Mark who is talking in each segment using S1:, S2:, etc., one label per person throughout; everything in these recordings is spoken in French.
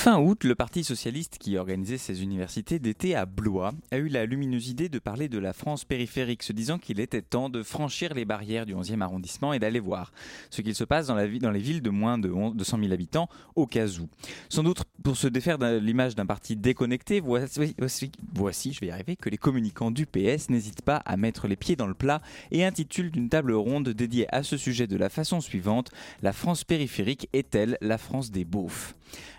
S1: Fin août, le Parti socialiste qui organisait ses universités d'été à Blois a eu la lumineuse idée de parler de la France périphérique, se disant qu'il était temps de franchir les barrières du 11e arrondissement et d'aller voir ce qu'il se passe dans, les villes de moins de 100 000 habitants au cas où. Sans doute pour se défaire de l'image d'un parti déconnecté, voici, voici, je vais y arriver, que les communicants du PS n'hésitent pas à mettre les pieds dans le plat et intitulent d'une table ronde dédiée à ce sujet de la façon suivante La France périphérique est-elle la France des beaufs?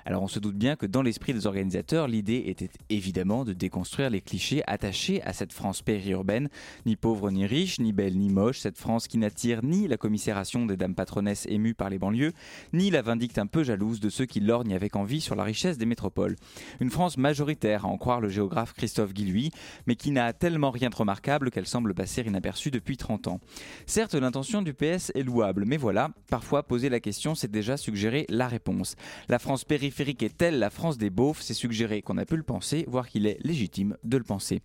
S1: Alors on se doute bien que dans l'esprit des organisateurs, l'idée était évidemment de déconstruire les clichés attachés à cette France périurbaine, ni pauvre ni riche, ni belle ni moche, cette France qui n'attire ni la commisération des dames patronesses émues par les banlieues, ni la vindicte un peu jalouse de ceux qui lorgnent avec envie sur la richesse des métropoles. Une France majoritaire, à en croire le géographe Christophe Guilluy, mais qui n'a tellement rien de remarquable qu'elle semble passer inaperçue depuis 30 ans. Certes, l'intention du PS est louable, mais voilà, parfois poser la question, c'est déjà suggérer la réponse. Périphérique est-elle la France des beaufs C'est suggéré qu'on a pu le penser, voire qu'il est légitime de le penser.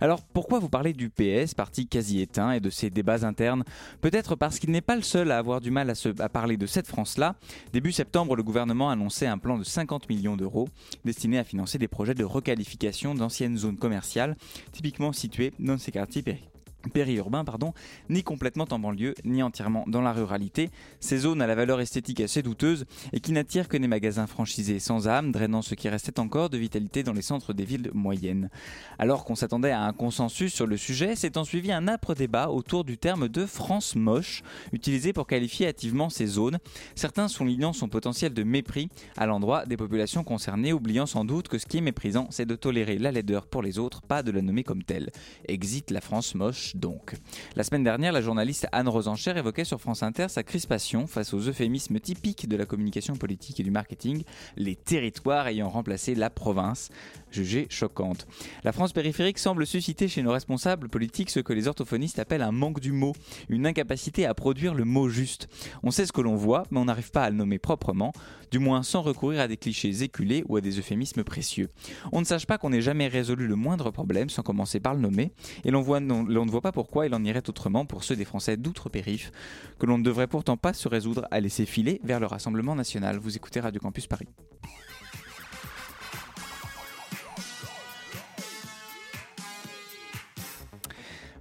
S1: Alors pourquoi vous parlez du PS, parti quasi éteint, et de ses débats internes? Peut-être parce qu'il n'est pas le seul à avoir du mal à parler de cette France-là. Début septembre, le gouvernement annonçait un plan de 50 millions d'euros destiné à financer des projets de requalification d'anciennes zones commerciales, typiquement situées dans ces quartiers périphériques périurbain, pardon, ni complètement en banlieue, ni entièrement dans la ruralité. Ces zones à la valeur esthétique assez douteuse et qui n'attirent que des magasins franchisés sans âme, drainant ce qui restait encore de vitalité dans les centres des villes moyennes. Alors qu'on s'attendait à un consensus sur le sujet, s'est suivi un âpre débat autour du terme de France moche, utilisé pour qualifier hâtivement ces zones. Certains soulignant son potentiel de mépris à l'endroit des populations concernées, oubliant sans doute que ce qui est méprisant, c'est de tolérer la laideur pour les autres, pas de la nommer comme telle. Exit la France moche donc. La semaine dernière, la journaliste Anne Rosencher évoquait sur France Inter sa crispation face aux euphémismes typiques de la communication politique et du marketing, les territoires ayant remplacé la province, jugée choquante. La France périphérique semble susciter chez nos responsables politiques ce que les orthophonistes appellent un manque du mot, une incapacité à produire le mot juste. On sait ce que l'on voit, mais on n'arrive pas à le nommer proprement, du moins sans recourir à des clichés éculés ou à des euphémismes précieux. On ne sache pas qu'on n'ait jamais résolu le moindre problème sans commencer par le nommer, et l'on ne voit pas pourquoi il en irait autrement pour ceux des Français d'outre-périph, que l'on ne devrait pourtant pas se résoudre à laisser filer vers le Rassemblement national. Vous écoutez Radio Campus Paris.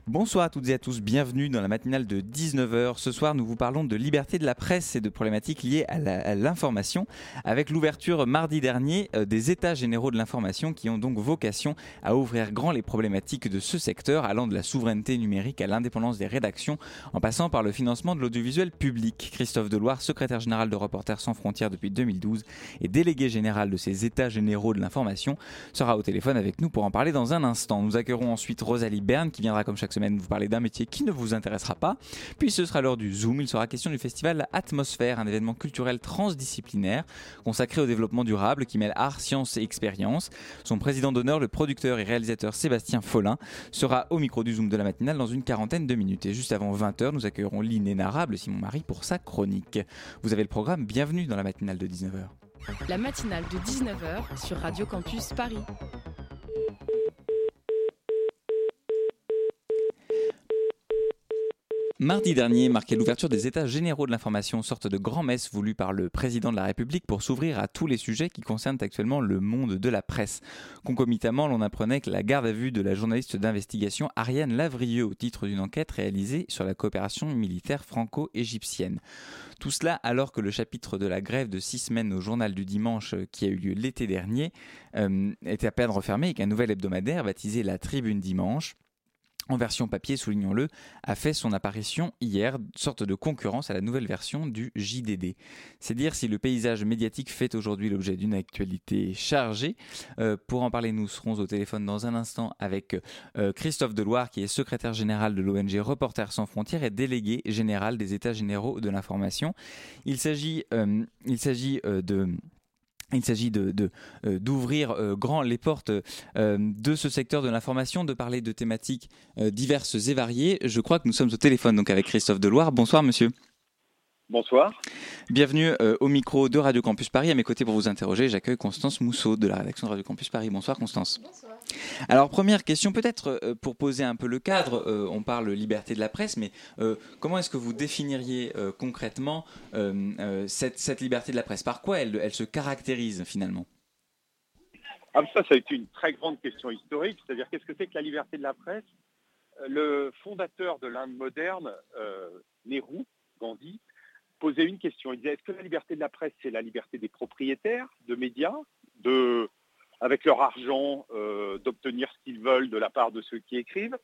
S1: Bonsoir à toutes et à tous, bienvenue dans la matinale de 19h. Ce soir, nous vous parlons de liberté de la presse et de problématiques liées à l'information, avec l'ouverture mardi dernier euh, des États généraux de l'information qui ont donc vocation à ouvrir grand les problématiques de ce secteur, allant de la souveraineté numérique à l'indépendance des rédactions, en passant par le financement de l'audiovisuel public. Christophe Deloire, secrétaire général de Reporters sans frontières depuis 2012 et délégué général de ces États généraux de l'information, sera au téléphone avec nous pour en parler dans un instant. Nous accueillerons ensuite Rosalie Berne qui viendra comme chaque semaine vous parler d'un métier qui ne vous intéressera pas. Puis ce sera l'heure du Zoom. Il sera question du festival Atmosphère, un événement culturel transdisciplinaire consacré au développement durable qui mêle art, science et expérience. Son président d'honneur, le producteur et réalisateur Sébastien Follin, sera au micro du Zoom de la matinale dans une quarantaine de minutes. Et juste avant 20h, nous accueillerons l'inénarrable Simon Marie pour sa chronique. Vous avez le programme, bienvenue dans la matinale de 19h.
S2: La matinale de 19h sur Radio Campus Paris.
S1: Mardi dernier marquait l'ouverture des États généraux de l'information, sorte de grand-messe voulue par le président de la République pour s'ouvrir à tous les sujets qui concernent actuellement le monde de la presse. Concomitamment, l'on apprenait que la garde à vue de la journaliste d'investigation Ariane Lavrieux au titre d'une enquête réalisée sur la coopération militaire franco-égyptienne. Tout cela alors que le chapitre de la grève de six semaines au journal du dimanche qui a eu lieu l'été dernier euh, était à peine refermé et qu'un nouvel hebdomadaire baptisé La Tribune Dimanche en version papier, soulignons-le, a fait son apparition hier, sorte de concurrence à la nouvelle version du JDD. C'est dire si le paysage médiatique fait aujourd'hui l'objet d'une actualité chargée. Euh, pour en parler, nous serons au téléphone dans un instant avec euh, Christophe Deloire, qui est secrétaire général de l'ONG Reporters sans frontières et délégué général des États généraux de l'information. Il s'agit, euh, il s'agit de il s'agit de, euh, d'ouvrir euh, grand les portes euh, de ce secteur de l'information, de parler de thématiques diverses et variées. Je crois que nous sommes au téléphone donc avec Christophe Deloire. Bonsoir monsieur.
S3: Bonsoir.
S1: Bienvenue euh, au micro de Radio Campus Paris. À mes côtés pour vous interroger, j'accueille Constance Mousseau de la rédaction de Radio Campus Paris. Bonsoir Constance. Bonsoir. Alors première question peut-être euh, pour poser un peu le cadre, euh, on parle liberté de la presse, mais comment est-ce que vous définiriez concrètement cette, liberté de la presse? Par quoi elle, se caractérise finalement?
S3: Ah, Ça, ça a été une très grande question historique, c'est-à-dire qu'est-ce que c'est que la liberté de la presse? Le fondateur de l'Inde moderne, Nehru, Gandhi, posait une question. Il disait, est-ce que la liberté de la presse, c'est la liberté des propriétaires de médias, de, avec leur argent, euh, d'obtenir ce qu'ils veulent de la part de ceux qui écrivent?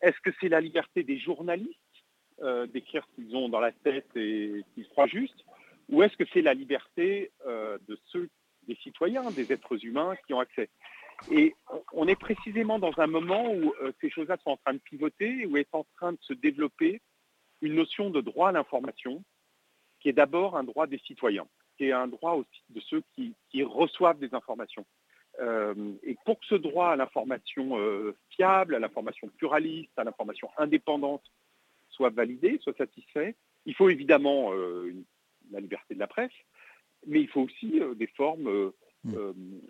S3: Est-ce que c'est la liberté des journalistes euh, d'écrire ce qu'ils ont dans la tête et qu'ils croient juste? Ou est-ce que c'est la liberté euh, de ceux, des citoyens, des êtres humains qui ont accès? Et on est précisément dans un moment où ces choses-là sont en train de pivoter, où est en train de se développer une notion de droit à l'information qui est d'abord un droit des citoyens, qui est un droit aussi de ceux qui, reçoivent des informations. Euh, et pour que ce droit à l'information euh, fiable, à l'information pluraliste, à l'information indépendante soit validé, soit satisfait, il faut évidemment euh, la liberté de la presse, mais il faut aussi des formes mmh.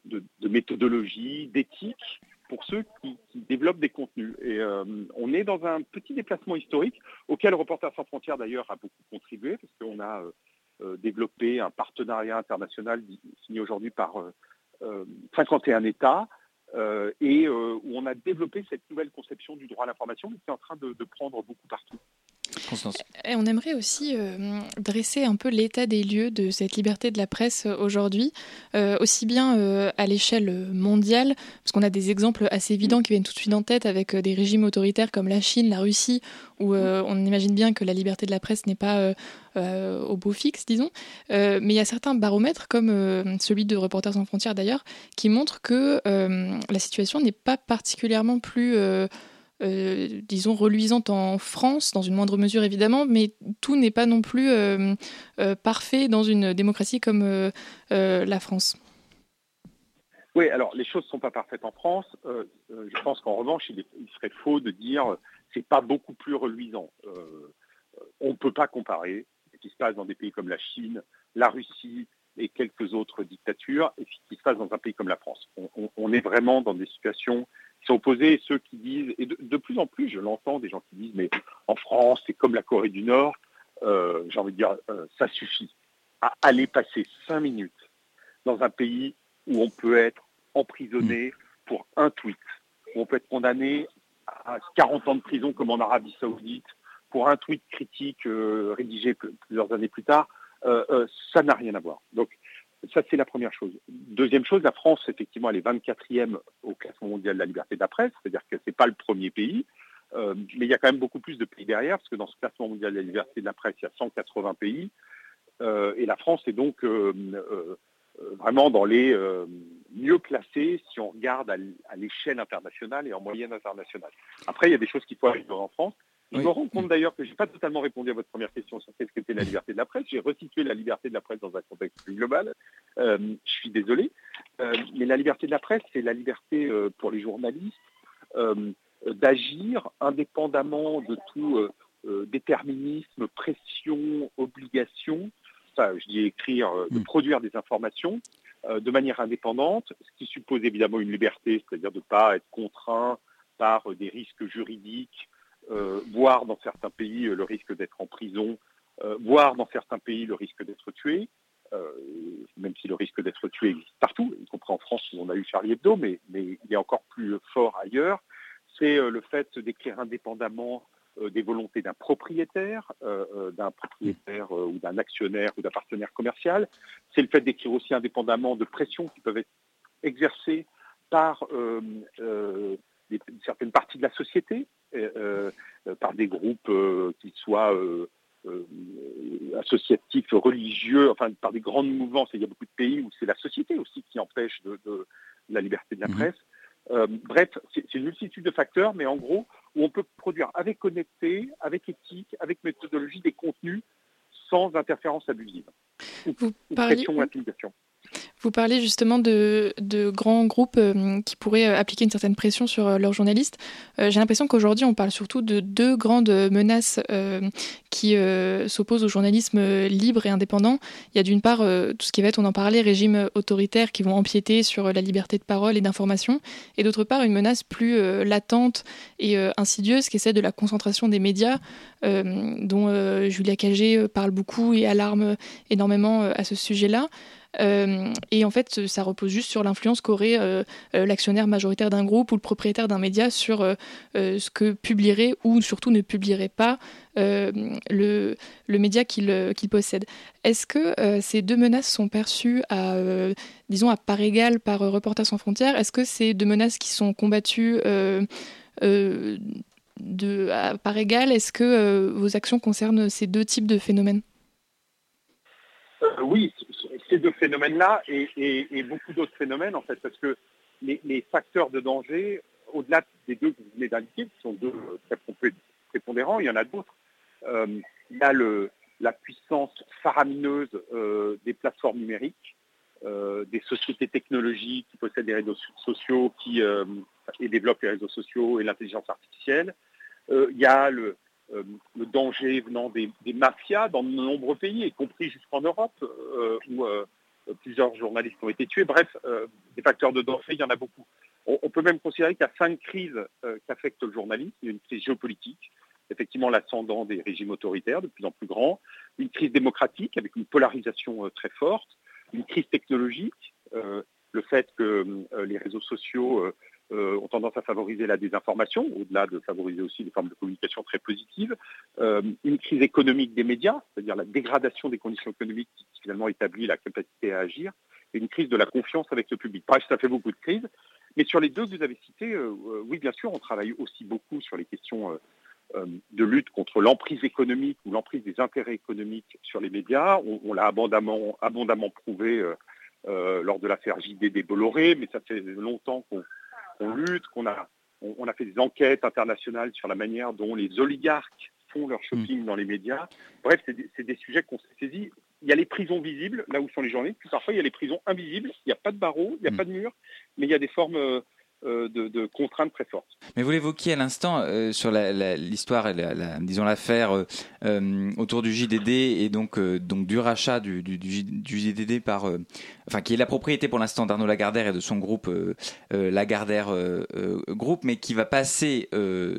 S3: de, de, méthodologie, d'éthique pour ceux qui, développent des contenus. Et euh, on est dans un petit déplacement historique auquel Reporters sans frontières d'ailleurs a beaucoup contribué parce qu'on a euh, euh, développé un partenariat international signé aujourd'hui par 51 États et où on a développé cette nouvelle conception du droit à l'information qui est en train de prendre beaucoup partout.
S4: Et on aimerait aussi euh, dresser un peu l'état des lieux de cette liberté de la presse euh, aujourd'hui, euh, aussi bien à l'échelle mondiale, parce qu'on a des exemples assez évidents qui viennent tout de suite en tête avec des régimes autoritaires comme la Chine, la Russie, où on imagine bien que la liberté de la presse n'est pas au beau fixe, disons. mais il y a certains baromètres, comme celui de Reporters sans frontières d'ailleurs, qui montrent que la situation n'est pas particulièrement plus euh, disons, reluisante en France, dans une moindre mesure évidemment, mais tout n'est pas non plus euh, euh, parfait dans une démocratie comme la France.
S3: Oui, alors les choses ne sont pas parfaites en France. je pense qu'en revanche, il, serait faux de dire c'est pas beaucoup plus reluisant. on ne peut pas comparer ce qui se passe dans des pays comme la Chine, la Russie et quelques autres dictatures et ce qui se passe dans un pays comme la France. on est vraiment dans des situations qui sont opposés, ceux qui disent, et de, plus en plus, je l'entends, des gens qui disent, mais en France, c'est comme la Corée du Nord, euh, j'ai envie de dire, euh, ça suffit. À aller passer cinq minutes dans un pays où on peut être emprisonné mm. pour un tweet, où on peut être condamné à 40 ans de prison comme en Arabie Saoudite pour un tweet critique euh, rédigé plusieurs années plus tard, ça n'a rien à voir. Donc ça, c'est la première chose. Deuxième chose, la France, effectivement, elle est 24e au classement mondial de la liberté de la presse, c'est-à-dire que ce n'est pas le premier pays, euh, mais il y a quand même beaucoup plus de pays derrière, parce que dans ce classement mondial de la liberté de la presse, il y a 180 pays, euh, et la France est donc euh, vraiment dans les mieux classés si on regarde à l'échelle internationale et en moyenne internationale. Après, il y a des choses qu'il faut arriver en France, je me rends compte d'ailleurs que je n'ai pas totalement répondu à votre première question sur ce qu'était la liberté de la presse. J'ai resitué la liberté de la presse dans un contexte plus global. Euh, je suis désolé. Euh, mais la liberté de la presse, c'est la liberté euh, pour les journalistes d'agir indépendamment de tout déterminisme, pression, obligation. Enfin, je dis écrire, de mm. produire des informations de manière indépendante, ce qui suppose évidemment une liberté, c'est-à-dire de ne pas être contraint par des risques juridiques voire dans certains pays euh, le risque d'être en prison, euh, voire dans certains pays le risque d'être tué, même si le risque d'être tué existe partout, y compris en France où on a eu Charlie Hebdo, mais, mais il est encore plus fort ailleurs, c'est le fait d'écrire indépendamment des volontés d'un propriétaire, d'un propriétaire ou d'un actionnaire ou d'un partenaire commercial. C'est le fait d'écrire aussi indépendamment de pressions qui peuvent être exercées par certaines parties de la société, euh, euh, par des groupes euh, qui soient associatifs, religieux, enfin par des grandes mouvances. il y a beaucoup de pays où c'est la société aussi qui empêche de, la liberté de la mhm. presse. bref, c'est une multitude de facteurs, mais en gros, où on peut produire avec honnêteté, avec éthique, avec méthodologie des contenus sans interférence abusive
S4: ou, pression ou intimidation. Vous parlez justement de, grands groupes euh, qui pourraient euh, appliquer une certaine pression sur euh, leurs journalistes. J'ai l'impression qu'aujourd'hui, on parle surtout de deux grandes menaces qui s'opposent au journalisme libre et indépendant. Il y a d'une part tout ce qui va être, on en parlait, régimes autoritaires qui vont empiéter sur la liberté de parole et d'information, et d'autre part une menace plus latente et insidieuse qui est celle de la concentration des médias, dont Julia Cagé parle beaucoup et alarme énormément à ce sujet-là. Euh, et en fait, ça repose juste sur l'influence qu'aurait euh, euh, l'actionnaire majoritaire d'un groupe ou le propriétaire d'un média sur ce que publierait ou surtout ne publierait pas le, média qu'il possède. Est-ce que ces deux menaces sont perçues à, disons, à part égale par Reporters sans frontières? Est-ce que ces deux menaces qui sont combattues à part égale, est-ce que vos actions concernent ces deux types de phénomènes?
S3: Oui, ces deux phénomènes-là et, beaucoup d'autres phénomènes, en fait, parce que les, facteurs de danger, au-delà des deux que vous venez d'indiquer, qui sont deux très prépondérants, il y en a d'autres. Euh, il y a la puissance faramineuse euh, des plateformes numériques, euh, des sociétés technologiques qui possèdent des réseaux sociaux qui, et développent les réseaux sociaux et l'intelligence artificielle. il y a le, euh, le danger venant des, mafias dans de nombreux pays, y compris jusqu'en Europe, euh, où euh, plusieurs journalistes ont été tués. Bref, des facteurs de danger, il y en a beaucoup. On, peut même considérer qu'il y a cinq crises qui affectent le journalisme. Il y a une crise géopolitique, effectivement l'ascendant des régimes autoritaires de plus en plus grands, une crise démocratique avec une polarisation très forte, une crise technologique, le fait que les réseaux sociaux euh, ont tendance à favoriser la désinformation, au-delà de favoriser aussi des formes de communication très positives, euh, une crise économique des médias, c'est-à-dire la dégradation des conditions économiques qui finalement établit la capacité à agir, et une crise de la confiance avec le public. Bref, ça fait beaucoup de crises. Mais sur les deux que vous avez cités, euh, oui, bien sûr, on travaille aussi beaucoup sur les questions de lutte contre l'emprise économique ou l'emprise des intérêts économiques sur les médias. On, l'a abondamment, prouvé lors de l'affaire JDD Bolloré, mais ça fait longtemps qu'on on lutte, qu'on a, on, a fait des enquêtes internationales sur la manière dont les oligarques font leur shopping mm. dans les médias. Bref, c'est des, sujets qu'on s'est saisis. Il y a les prisons visibles, là où sont les journalistes, puis parfois il y a les prisons invisibles, il n'y a pas de barreaux, il n'y a mm. pas de murs, mais il y a des formes euh, de, contraintes très fortes.
S1: Mais vous l'évoquiez à l'instant euh, sur l'histoire, la, disons l'affaire euh, autour du JDD et donc, du rachat du, JDD par, enfin qui est la propriété pour l'instant d'Arnaud Lagardère et de son groupe Lagardère Group, mais qui va passer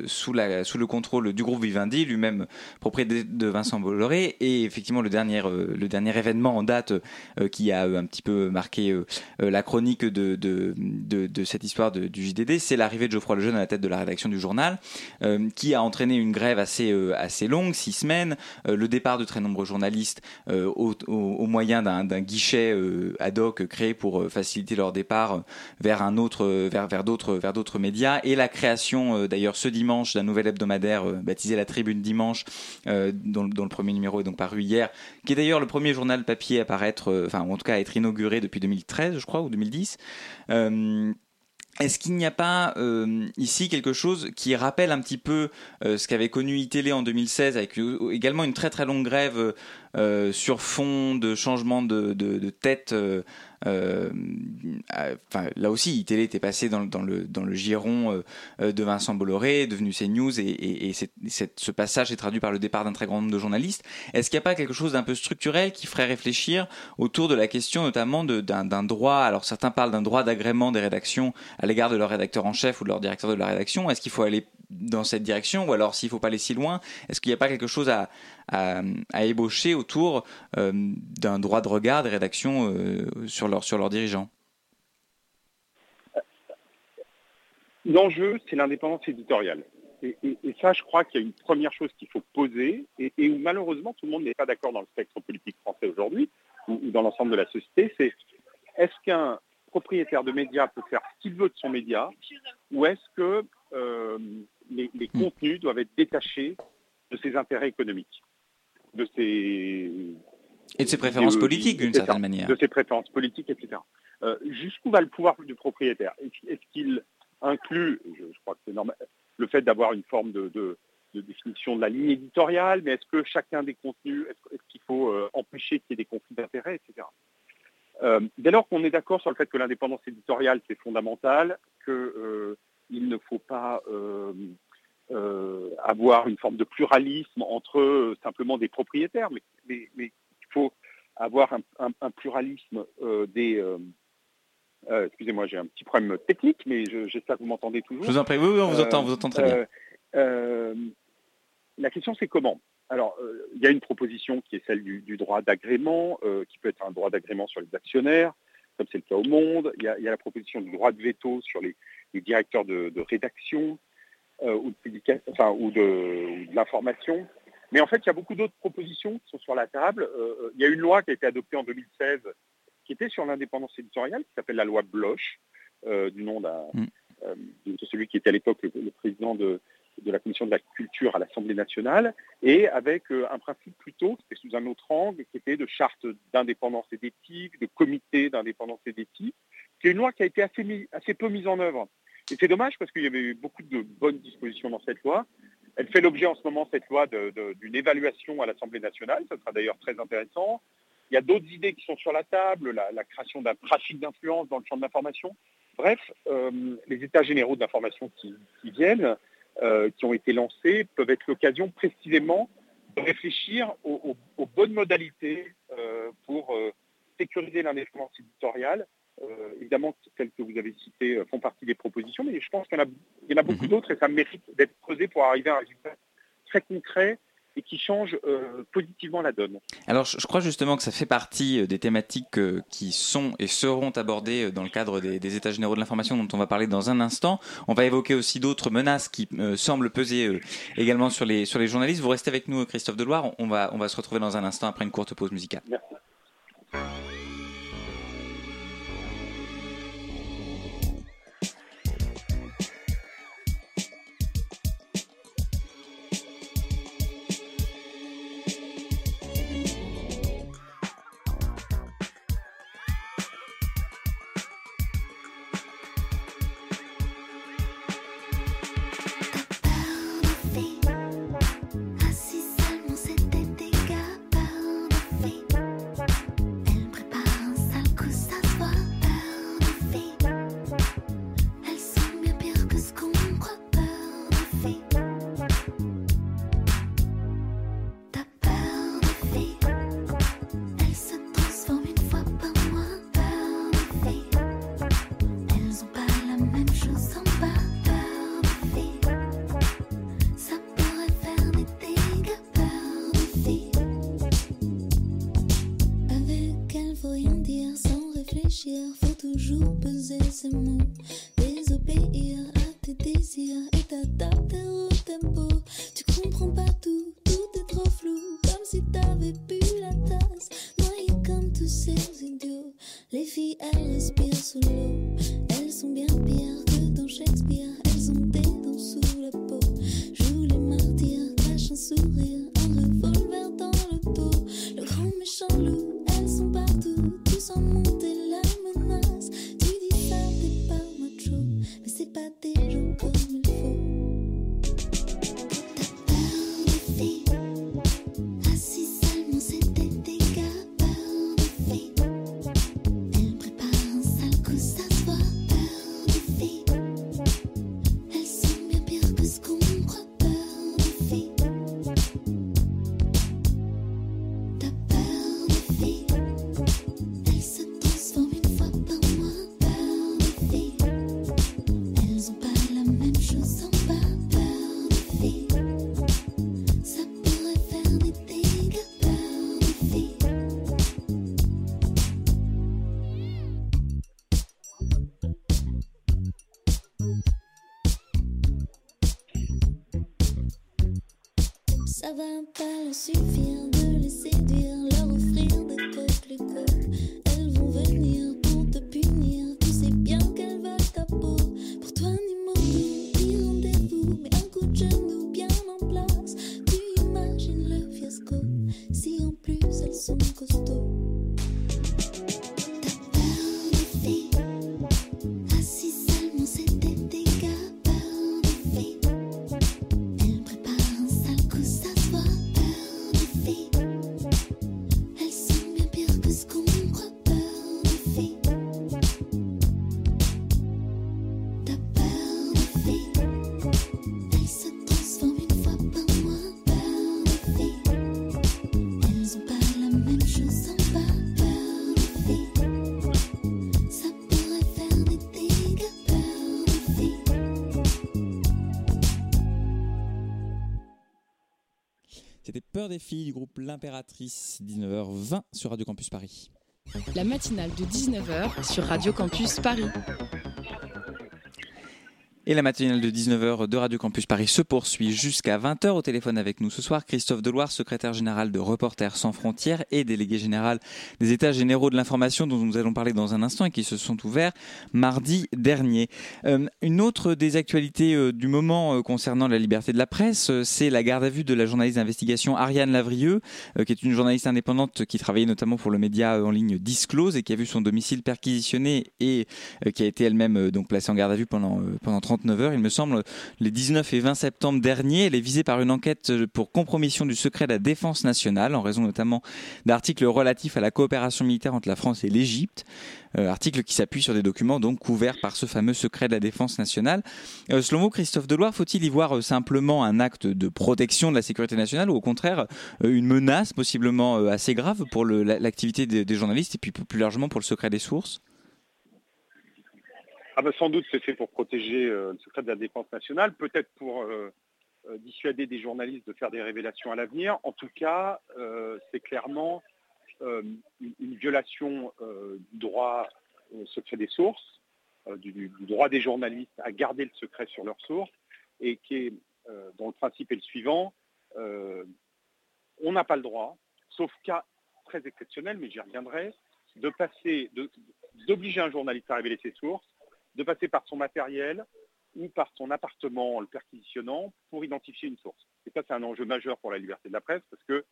S1: sous, le contrôle du groupe Vivendi, lui-même propriété de Vincent Bolloré. Et effectivement, le dernier, événement en date qui a un petit peu marqué la chronique de, de cette histoire de du JDD, c'est l'arrivée de Geoffroy Lejeune à la tête de la rédaction du journal, euh, qui a entraîné une grève assez, euh, longue, six semaines, euh, le départ de très nombreux journalistes au, moyen d'un guichet ad hoc créé pour faciliter leur départ vers d'autres, médias, et la création d'ailleurs ce dimanche d'un nouvel hebdomadaire baptisé La Tribune Dimanche, dont, dont, le premier numéro est donc paru hier, qui est d'ailleurs le premier journal papier à paraître, enfin en tout cas à être inauguré depuis 2013, je crois, ou 2010. Est-ce qu'il n'y a pas euh, ici quelque chose qui rappelle un petit peu euh, ce qu'avait connu iTélé en 2016 avec euh, également une très très longue grève sur fond de changement de, de tête enfin, là aussi, ITélé était passé dans, le, giron euh, de Vincent Bolloré, devenu CNews, et, et ce passage est traduit par le départ d'un très grand nombre de journalistes. Est-ce qu'il n'y a pas quelque chose d'un peu structurel qui ferait réfléchir autour de la question notamment d'un droit, alors certains parlent d'un droit d'agrément des rédactions à l'égard de leur rédacteur en chef ou de leur directeur de la rédaction. Est-ce qu'il faut aller dans cette direction ou alors s'il ne faut pas aller si loin, est-ce qu'il n'y a pas quelque chose à, à, ébaucher autour euh, d'un droit de regard des rédactions euh, sur, leur, sur leurs dirigeants?
S3: L'enjeu, c'est l'indépendance éditoriale. Et, ça, je crois qu'il y a une première chose qu'il faut poser, et, où malheureusement tout le monde n'est pas d'accord dans le spectre politique français aujourd'hui, ou, dans l'ensemble de la société, c'est est-ce qu'un propriétaire de médias peut faire ce qu'il veut de son média, ou est-ce que euh, les, hmm. contenus doivent être détachés de ses intérêts économiques de ses...
S1: Et de ses préférences politiques, d'une certaine manière.
S3: De ses préférences politiques, etc. Euh, jusqu'où va le pouvoir du propriétaire? Est-ce qu'il inclut, je, crois que c'est normal, le fait d'avoir une forme de, définition de la ligne éditoriale, mais est-ce que chacun des contenus, est-ce, qu'il faut euh, empêcher qu'il y ait des conflits d'intérêts, etc.
S5: dès lors qu'on est d'accord sur le fait que l'indépendance éditoriale, c'est fondamental, qu'il ne faut pas avoir une forme de pluralisme entre simplement des propriétaires, mais, mais, il faut avoir un, pluralisme des... excusez-moi, j'ai un petit problème technique, mais j'espère que vous m'entendez toujours.
S1: Je vous en prie, oui, oui on vous entend, vous entend très bien.
S5: la question, c'est comment? Alors, euh, il y a une proposition qui est celle du, droit d'agrément, euh, qui peut être un droit d'agrément sur les actionnaires, comme c'est le cas au monde. Il y, a, la proposition du droit de veto sur les, directeurs de, rédaction euh, ou, de, ou de, l'information. Mais en fait, il y a beaucoup d'autres propositions qui sont sur la table. il y a une loi qui a été adoptée en 2016 qui était sur l'indépendance éditoriale, qui s'appelle la loi Bloch, du nom mm. de celui qui était à l'époque le, président de, de la commission de la culture à l'Assemblée nationale, et avec euh, un principe plutôt, c'était sous un autre angle, qui était de charte d'indépendance et d'éthique, de comité d'indépendance et d'éthique, qui est une loi qui a été assez, assez peu mise en œuvre. Et c'est dommage parce qu'il y avait eu beaucoup de bonnes dispositions dans cette loi. Elle fait l'objet en ce moment, cette loi, d'une évaluation à l'Assemblée nationale. Ce sera d'ailleurs très intéressant. Il y a d'autres idées qui sont sur la table, la, création d'un trafic d'influence dans le champ de l'information. Bref, euh, les états généraux de l'information qui, viennent euh, qui ont été lancés peuvent être l'occasion précisément de réfléchir aux, bonnes modalités euh, pour sécuriser l'indépendance éditoriale. Évidemment, celles que vous avez citées font partie des propositions, mais je pense qu'il y en a, beaucoup mhm. d'autres et ça mérite d'être creusé pour arriver à un résultat très concret et qui change euh, positivement la donne.
S1: Alors je, crois justement que ça fait partie euh, des thématiques euh, qui sont et seront abordées dans le cadre des, États généraux de l'information dont on va parler dans un instant. On va évoquer aussi d'autres menaces qui semblent peser également sur les, sur les journalistes. Vous restez avec nous Christophe Deloire, on va, on va se retrouver dans un instant après une courte pause musicale.
S5: Merci.
S1: 19h des filles du groupe L'Impératrice, 19h20 sur Radio Campus Paris.
S2: La matinale de 19h sur Radio Campus Paris.
S1: Et la matinale de 19h de Radio Campus Paris se poursuit jusqu'à 20h au téléphone avec nous ce soir. Christophe Deloire, secrétaire général de Reporters sans frontières et délégué général des États généraux de l'information dont nous allons parler dans un instant et qui se sont ouverts mardi dernier. Euh, une autre des actualités euh, du moment euh, concernant la liberté de la presse, c'est la garde à vue de la journaliste d'investigation Ariane Lavrieux, qui est une journaliste indépendante qui travaillait notamment pour le média en ligne Disclose et qui a vu son domicile perquisitionné et qui a été elle-même placée en garde à vue pendant, pendant 39 heures, il me semble, les 19 et 20 septembre dernier. Elle est visée par une enquête pour compromission du secret de la défense nationale, en raison notamment d'articles relatifs à la coopération militaire entre la France et l'Égypte. Euh, articles qui s'appuient sur des documents donc couverts par ce fameux secret de la défense nationale. Euh, selon vous, Christophe Deloire, faut-il y voir euh, simplement un acte de protection de la sécurité nationale ou au contraire euh, une menace possiblement assez grave pour l'activité des journalistes et puis plus largement pour le secret des sources?
S3: Ah bah, sans doute c'est fait pour protéger euh, le secret de la défense nationale, peut-être pour euh, euh, dissuader des journalistes de faire des révélations à l'avenir. En tout cas, c'est clairement une, violation du droit au secret des sources, du, droit des journalistes à garder le secret sur leurs sources, et qui est, dont le principe est le suivant. on n'a pas le droit, sauf cas très exceptionnel, mais j'y reviendrai, de passer, d'obliger un journaliste à révéler ses sources de passer par son matériel ou par son appartement en le perquisitionnant pour identifier une source. Et ça, c'est un enjeu majeur pour la liberté de la presse parce que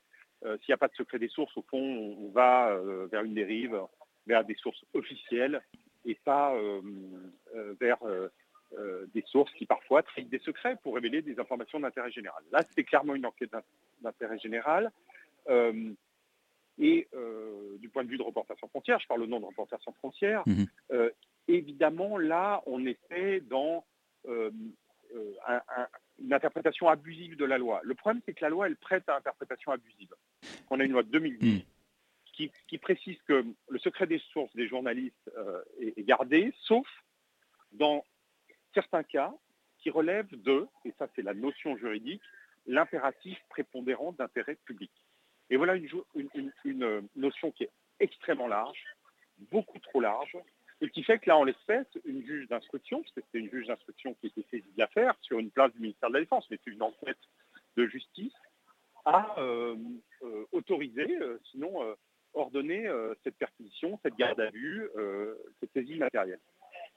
S3: euh, s'il n'y a pas de secret des sources, au fond, on, on va euh, vers une dérive, vers des sources officielles et pas euh, vers des sources qui parfois trahissent des secrets pour révéler des informations d'intérêt général. Là, c'est clairement une enquête d'in- d'intérêt général. Et du point de vue de Reporters sans frontières, je parle au nom de Reporters sans frontières,
S1: Mhm.
S3: Évidemment, là, on était dans euh, euh, un- un- une interprétation abusive de la loi. Le problème, c'est que la loi, elle prête à interprétation abusive. On a une loi de 2010
S1: Mm.
S3: qui, qui précise que le secret des sources des journalistes euh, est, est gardé, sauf dans certains cas qui relèvent de, et ça c'est la notion juridique, l'impératif prépondérant d'intérêt public. Et voilà une notion qui est extrêmement large, beaucoup trop large, et qui fait que là, en l'espèce, une juge d'instruction, parce c'était une juge d'instruction qui était saisie de l'affaire sur une place du ministère de la Défense, mais c'est une enquête de justice, a euh, euh, autorisé, euh, sinon ordonné cette perquisition, cette garde à vue, cette saisie matérielle.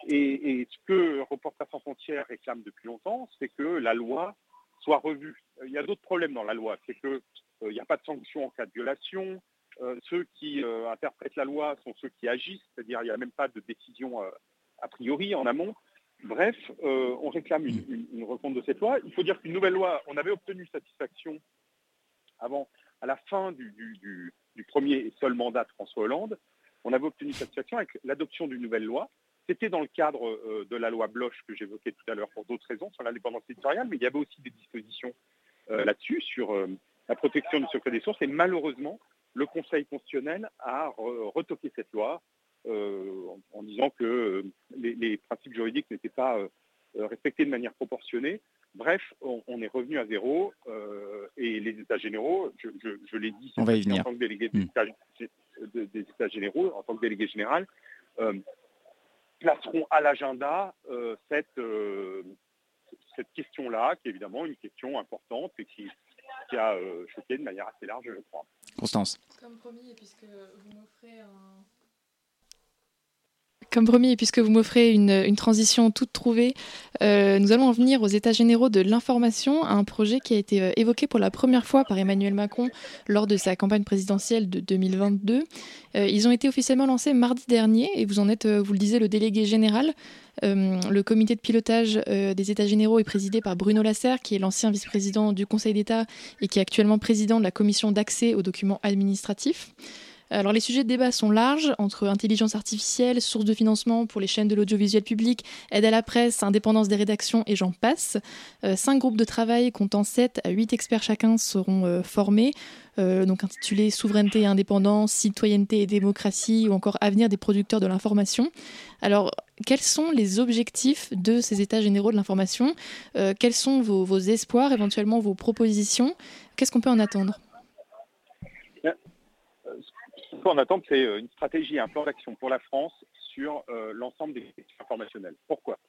S3: Et, ce que Reporters sans frontières réclame depuis longtemps, c'est que la loi soit revue. Il y a d'autres problèmes dans la loi, c'est que euh, il n'y a pas de sanction en cas de violation. Euh, ceux qui euh, interprètent la loi sont ceux qui agissent, c'est-à-dire il n'y a même pas de décision euh, a priori en amont. Bref, on réclame une, une, refonte de cette loi. Il faut dire qu'une nouvelle loi, on avait obtenu satisfaction avant, à la fin du, premier et seul mandat de François Hollande, on avait obtenu satisfaction avec l'adoption d'une nouvelle loi. C'était dans le cadre de la loi Bloch que j'évoquais tout à l'heure pour d'autres raisons, sur l'indépendance éditoriale, mais il y avait aussi des dispositions là-dessus, sur la protection du secret des sources. Et malheureusement, le Conseil constitutionnel a re- retoqué cette loi euh, en, en disant que euh, les, les principes juridiques n'étaient pas euh, respectés de manière proportionnée. Bref, on, on est revenu à zéro et les États généraux, je, je, je l'ai dit
S1: On va y
S3: cette fois-ci
S1: venir.
S3: en tant que délégué des,
S1: Mm.
S3: États, de- des États généraux, en tant que délégué général, placeront à l'agenda cette, cette question-là, qui est évidemment une question importante et qui, qui a choqué de manière assez large, je crois.
S1: Constance.
S4: Comme promis, et puisque vous m'offrez un... Comme promis, puisque vous m'offrez une, transition toute trouvée, euh, nous allons en venir aux États généraux de l'information, un projet qui a été euh, évoqué pour la première fois par Emmanuel Macron lors de sa campagne présidentielle de 2022. Euh, ils ont été officiellement lancés mardi dernier, et vous en êtes, vous le disiez, le délégué général. Le comité de pilotage des États généraux est présidé par Bruno Lasserre, qui est l'ancien vice-président du Conseil d'État et qui est actuellement président de la commission d'accès aux documents administratifs. Alors les sujets de débat sont larges, entre intelligence artificielle, sources de financement pour les chaînes de l'audiovisuel public, aide à la presse, indépendance des rédactions et j'en passe. Euh, cinq groupes de travail comptant 7 à 8 experts chacun seront euh, formés, euh, donc intitulés Souveraineté et indépendance, Citoyenneté et démocratie ou encore Avenir des producteurs de l'information. Alors quels sont les objectifs de ces états généraux de l'information? Quels sont vos espoirs, éventuellement vos propositions? Qu'est-ce qu'on peut en attendre?
S3: Ce qu'on attend, c'est une stratégie, un plan d'action pour la France sur euh, l'ensemble des questions informationnelles. Pourquoi?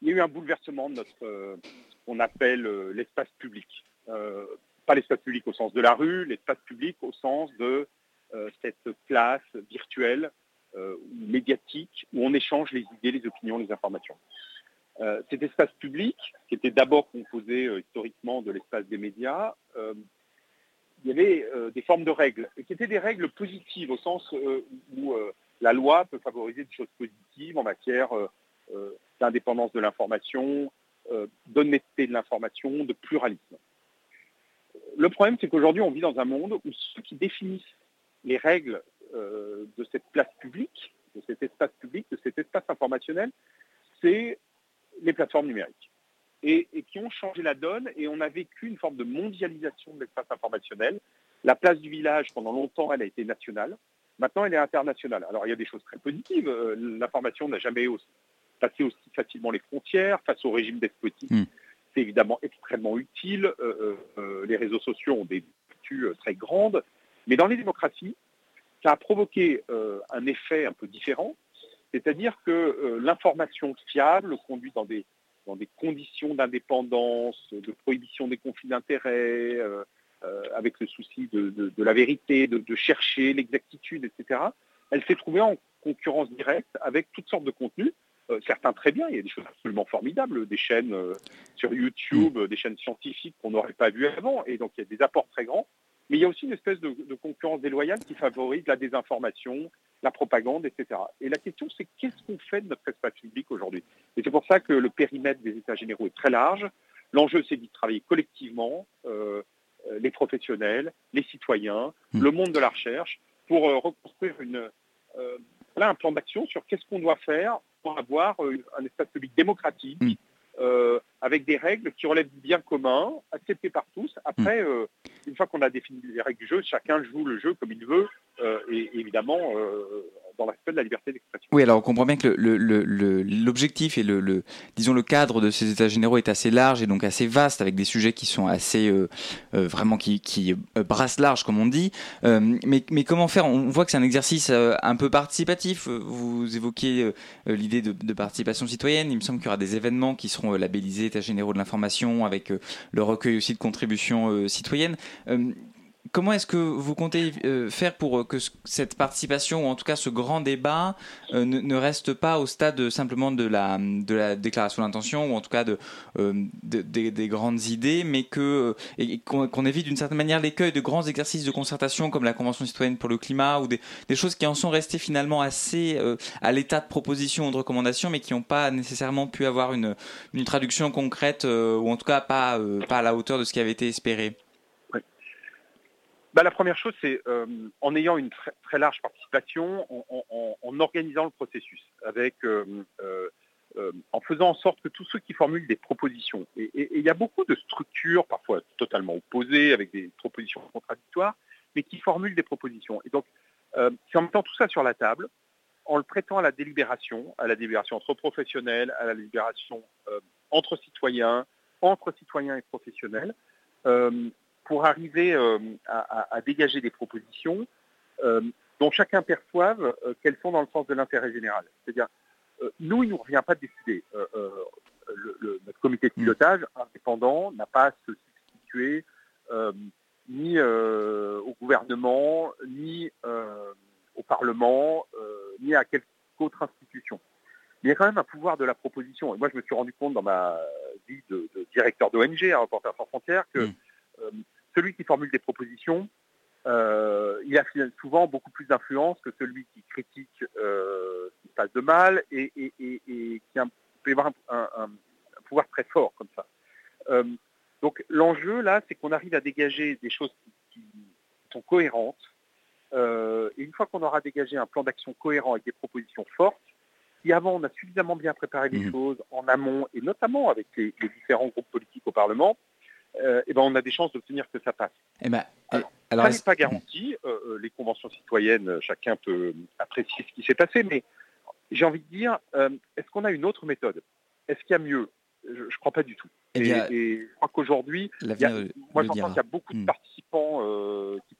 S3: Il y a eu un bouleversement de notre, euh, qu'on appelle euh, l'espace public. Euh, pas l'espace public au sens de la rue, l'espace public au sens de euh, cette place virtuelle euh, médiatique où on échange les idées, les opinions, les informations. Euh, cet espace public, qui était d'abord composé euh, historiquement de l'espace des médias, euh, il y avait euh, des formes de règles, qui étaient des règles positives au sens euh, où euh, la loi peut favoriser des choses positives en matière d'indépendance de l'information, d'honnêteté de l'information, de pluralisme. Le problème, c'est qu'aujourd'hui, on vit dans un monde où ceux qui définissent les règles de cette place publique, de cet espace public, de cet espace informationnel, c'est les plateformes numériques. Et, et, qui ont changé la donne, et on a vécu une forme de mondialisation de l'espace informationnel. La place du village, pendant longtemps, elle a été nationale. Maintenant, elle est internationale. Alors, il y a des choses très positives. Euh, L'information n'a jamais aussi, passé aussi facilement les frontières face au régime despotique. Mmh. C'est évidemment extrêmement utile. Euh, euh, les réseaux sociaux ont des vertus très grandes. Mais dans les démocraties, ça a provoqué euh, un effet un peu différent. C'est-à-dire que l'information fiable conduit dans des dans des conditions d'indépendance, de prohibition des conflits d'intérêts, euh, euh, avec le souci de, de, de la vérité, de, de chercher l'exactitude, etc., elle s'est trouvée en concurrence directe avec toutes sortes de contenus, euh, certains très bien, il y a des choses absolument formidables, des chaînes sur YouTube, des chaînes scientifiques qu'on n'aurait pas vues avant, et donc il y a des apports très grands, mais il y a aussi une espèce de, de concurrence déloyale qui favorise la désinformation, la propagande, etc. Et la question, c'est qu'est-ce qu'on fait de notre espace public aujourd'hui? Et c'est pour ça que le périmètre des États généraux est très large. L'enjeu, c'est d'y travailler collectivement, euh, les professionnels, les citoyens, mmh. le monde de la recherche, pour euh, reconstruire une, euh, là, un plan d'action sur qu'est-ce qu'on doit faire pour avoir un espace public démocratique, mmh. Avec des règles qui relèvent du bien commun, acceptées par tous. Après, mmh. une fois qu'on a défini les règles du jeu, chacun joue le jeu comme il veut, et évidemment dans l'aspect de la liberté d'expression.
S1: Oui, alors on comprend bien que l'objectif et le, le, disons le cadre de ces états généraux est assez large et donc assez vaste avec des sujets qui sont assez euh, euh, vraiment qui, qui euh, brassent large comme on dit. Euh, mais, mais comment faire? On voit que c'est un exercice euh, un peu participatif. Vous évoquiez euh, l'idée de, de, participation citoyenne. Il me semble qu'il y aura des événements qui seront labellisés généraux de l'information avec le recueil aussi de contributions citoyennes comment est-ce que vous comptez euh, faire pour que cette participation, ou en tout cas ce grand débat, euh, ne, reste pas au stade simplement de la, déclaration d'intention, ou en tout cas de, euh, de, de, des grandes idées, mais que qu'on qu évite d'une certaine manière l'écueil de grands exercices de concertation comme la Convention citoyenne pour le climat, ou des, choses qui en sont restées finalement assez à l'état de proposition ou de recommandation, mais qui n'ont pas nécessairement pu avoir une, traduction concrète, ou en tout cas pas à la hauteur de ce qui avait été espéré
S3: bah, La première chose, c'est euh, en ayant une très, large participation, en, organisant le processus, euh, euh, en faisant en sorte que tous ceux qui formulent des propositions, et il y a beaucoup de structures, parfois totalement opposées, avec des propositions contradictoires, mais qui formulent des propositions. Et donc, c'est en mettant tout ça sur la table, en le prêtant à la délibération, à la délibération entre professionnels, à la délibération entre citoyens, entre citoyens et professionnels, pour arriver euh, à, à, dégager des propositions euh, dont chacun perçoive euh, qu'elles sont dans le sens de l'intérêt général. C'est-à-dire, nous, il ne nous revient pas de décider. Le, le, notre comité de pilotage indépendant n'a pas à se substituer ni au gouvernement, ni au Parlement, ni à quelque autre institution. Mais il y a quand même un pouvoir de la proposition. Et moi, je me suis rendu compte dans ma vie de, de directeur d'ONG à Reporters sans frontières que mmh euh, celui qui formule des propositions, euh, il a souvent beaucoup plus d'influence que celui qui critique euh, ce qui se passe de mal et, et, et, et qui a, peut avoir un, un, un, pouvoir très fort comme ça. Euh, donc l'enjeu là, c'est qu'on arrive à dégager des choses qui, qui sont cohérentes. Euh, et une fois qu'on aura dégagé un plan d'action cohérent avec des propositions fortes, si avant on a suffisamment bien préparé les mmh. choses en amont et notamment avec les, les différents groupes politiques au Parlement, euh, eh ben on a des chances d'obtenir que ça passe.
S1: Eh ben,
S3: alors, alors ça n'est pas garanti. Euh, euh, les conventions citoyennes, chacun peut apprécier ce qui s'est passé, mais j'ai envie de dire, euh, est-ce qu'on a une autre méthode? Est-ce qu'il y a mieux? Je ne crois pas du tout.
S1: Eh bien,
S3: et, et, je crois qu'aujourd'hui, moi j'entends qu'il y a beaucoup de mmh. participants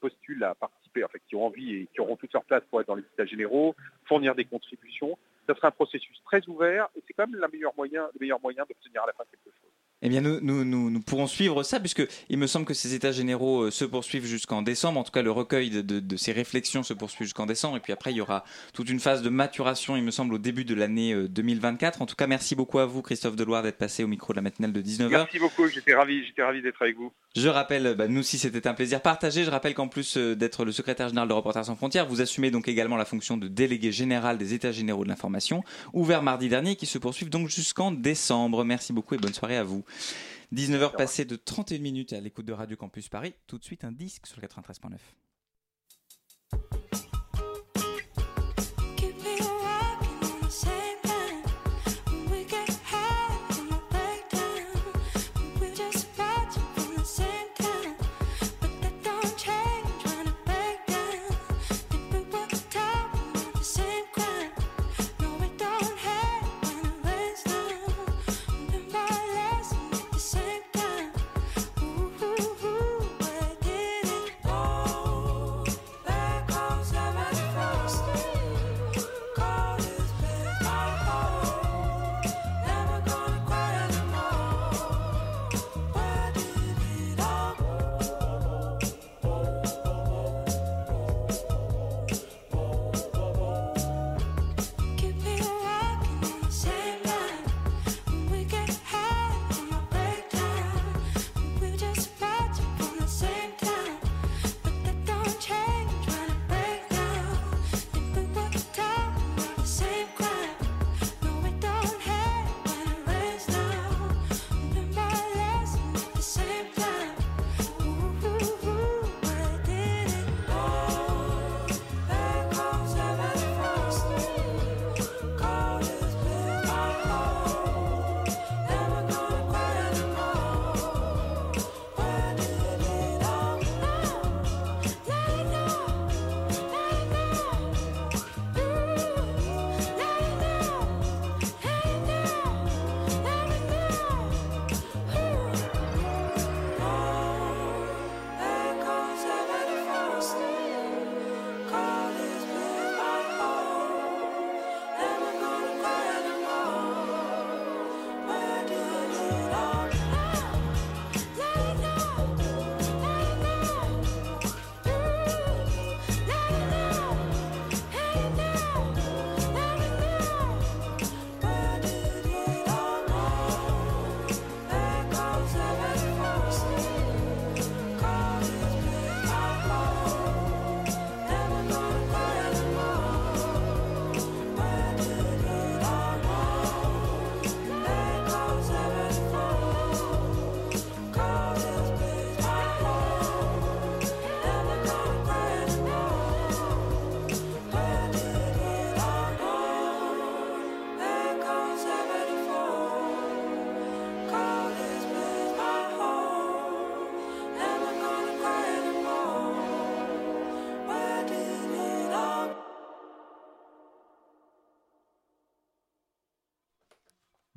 S3: veulent à participer, en fait, qui ont envie et qui auront toute leur place pour être dans les états généraux, fournir des contributions. Ça sera un processus très ouvert et c'est quand même la meilleure moyen, le meilleur moyen d'obtenir à la fin quelque chose.
S1: Eh bien, nous, nous, nous, nous pourrons suivre ça, puisque il me semble que ces états généraux euh, se poursuivent jusqu'en décembre. En tout cas, le recueil de, de, de ces réflexions se poursuit jusqu'en décembre. Et puis après, il y aura toute une phase de maturation, il me semble, au début de l'année euh, 2024. En tout cas, merci beaucoup à vous, Christophe Deloire, d'être passé au micro de la matinale de 19h.
S3: Merci beaucoup, j'étais ravi, j'étais ravi d'être avec vous.
S1: Je rappelle, bah, nous aussi, c'était un plaisir partagé. Je rappelle qu'en plus euh, d'être le secrétaire général de Reporters sans frontières, vous assumez donc également la fonction de délégué général des États généraux de l'information, ouvert mardi dernier, qui se poursuivent donc jusqu'en décembre. Merci beaucoup et bonne soirée à vous. 19h passées de 31 minutes à l'écoute de Radio Campus Paris. Tout de suite, un disque sur le 93.9.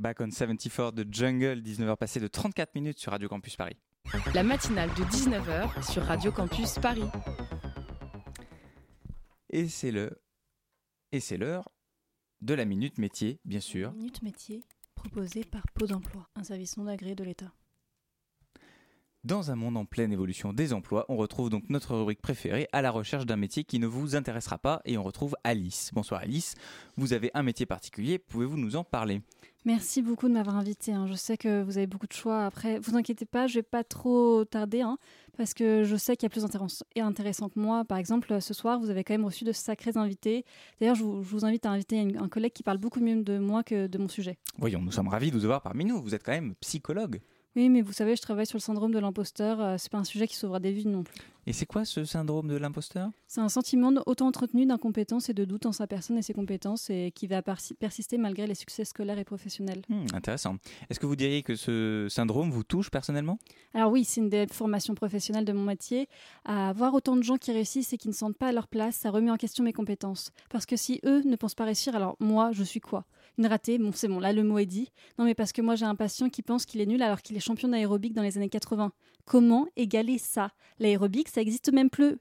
S1: Back on 74 de Jungle, 19h passées de 34 minutes sur Radio Campus Paris.
S2: La matinale de 19h sur Radio Campus Paris.
S1: Et c'est le et c'est l'heure de la minute métier, bien sûr.
S6: Minute métier proposée par Pôle d'emploi, un service non agréé de l'État.
S1: Dans un monde en pleine évolution des emplois, on retrouve donc notre rubrique préférée à la recherche d'un métier qui ne vous intéressera pas et on retrouve Alice. Bonsoir Alice, vous avez un métier particulier, pouvez-vous nous en parler?
S6: Merci beaucoup de m'avoir invité. hein. Je sais que vous avez beaucoup de choix. Après, vous inquiétez pas, je vais pas trop tarder, hein, parce que je sais qu'il y a plus intéressant que moi. Par exemple, ce soir, vous avez quand même reçu de sacrés invités. D'ailleurs, je vous, je vous invite à inviter un collègue qui parle beaucoup mieux de moi que de mon sujet.
S1: Voyons, nous sommes ravis de vous avoir parmi nous, vous êtes quand même psychologue.
S6: Oui, mais vous savez, je travaille sur le syndrome de l'imposteur. euh, C'est pas un sujet qui sauvera des vies non plus.
S1: Et c'est quoi ce syndrome de l'imposteur?
S6: C'est un sentiment de- auto-entretenu d'incompétence et de doute en sa personne et ses compétences et qui va persi- persister malgré les succès scolaires et professionnels.
S1: Hmm, Intéressant. Est-ce que vous diriez que ce syndrome vous touche personnellement?
S6: Alors oui, c'est une des formations professionnelles de mon métier. À voir autant de gens qui réussissent et qui ne se sentent pas à leur place, ça remet en question mes compétences. Parce que si eux ne pensent pas réussir, alors moi, je suis quoi? Une ratée Bon, c'est bon, là le mot est dit. Non, mais parce que moi j'ai un patient qui pense qu'il est nul alors qu'il est champion d'aérobic dans les années 80. Comment égaler ça? L'aérobic, ça existe même plus.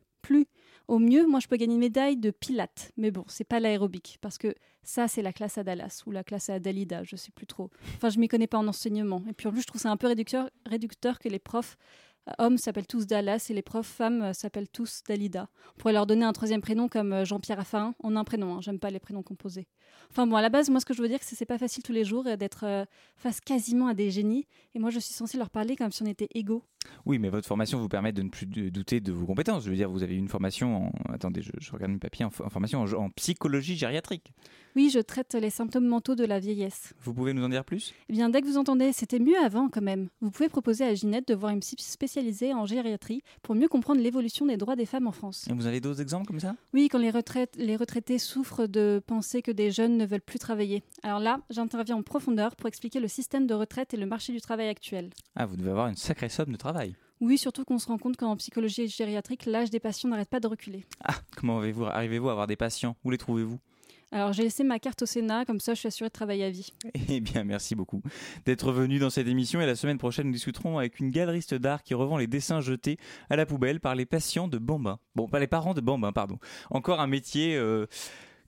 S6: Au mieux, moi, je peux gagner une médaille de pilates. Mais bon, c'est pas l'aérobic. Parce que ça, c'est la classe à Dallas ou la classe à Dalida, je sais plus trop. Enfin, je m'y connais pas en enseignement. Et puis en plus, je trouve ça un peu réducteur, réducteur que les profs hommes s'appellent tous Dallas et les profs femmes euh, s'appellent tous Dalida. On pourrait leur donner un troisième prénom comme euh, Jean-Pierre Raffarin en un prénom. hein. J'aime pas les prénoms composés. Enfin bon, à la base, moi, ce que je veux dire, c'est que c'est pas facile tous les jours euh, d'être euh, face quasiment à des génies. Et moi, je suis censée leur parler comme si on était égaux.
S1: Oui, mais votre formation vous permet de ne plus douter de vos compétences. Je veux dire, vous avez une formation en... Attendez, je, je regarde mes papiers. En, formation en, en psychologie gériatrique.
S6: Oui, je traite les symptômes mentaux de la vieillesse.
S1: Vous pouvez nous en dire plus?
S6: Eh bien, dès que vous entendez, c'était mieux avant quand même. Vous pouvez proposer à Ginette de voir une psy spécialisée en gériatrie pour mieux comprendre l'évolution des droits des femmes en France.
S1: Et Vous avez d'autres exemples comme ça?
S6: Oui, quand les, retraites, les retraités souffrent de penser que des jeunes ne veulent plus travailler. Alors là, j'interviens en profondeur pour expliquer le système de retraite et le marché du travail actuel.
S1: Ah, vous devez avoir une sacrée somme de travail.
S6: Oui, surtout qu'on se rend compte qu'en psychologie gériatrique, l'âge des patients n'arrête pas de reculer.
S1: Ah, comment arrivez-vous à avoir des patients? Où les trouvez-vous?
S6: Alors j'ai laissé ma carte au Sénat, comme ça je suis assurée de travailler à vie.
S1: Eh bien, merci beaucoup d'être venu dans cette émission. Et la semaine prochaine, nous discuterons avec une galeriste d'art qui revend les dessins jetés à la poubelle par les patients de Bambin. Bon, pas les parents de Bambin, pardon. Encore un métier euh,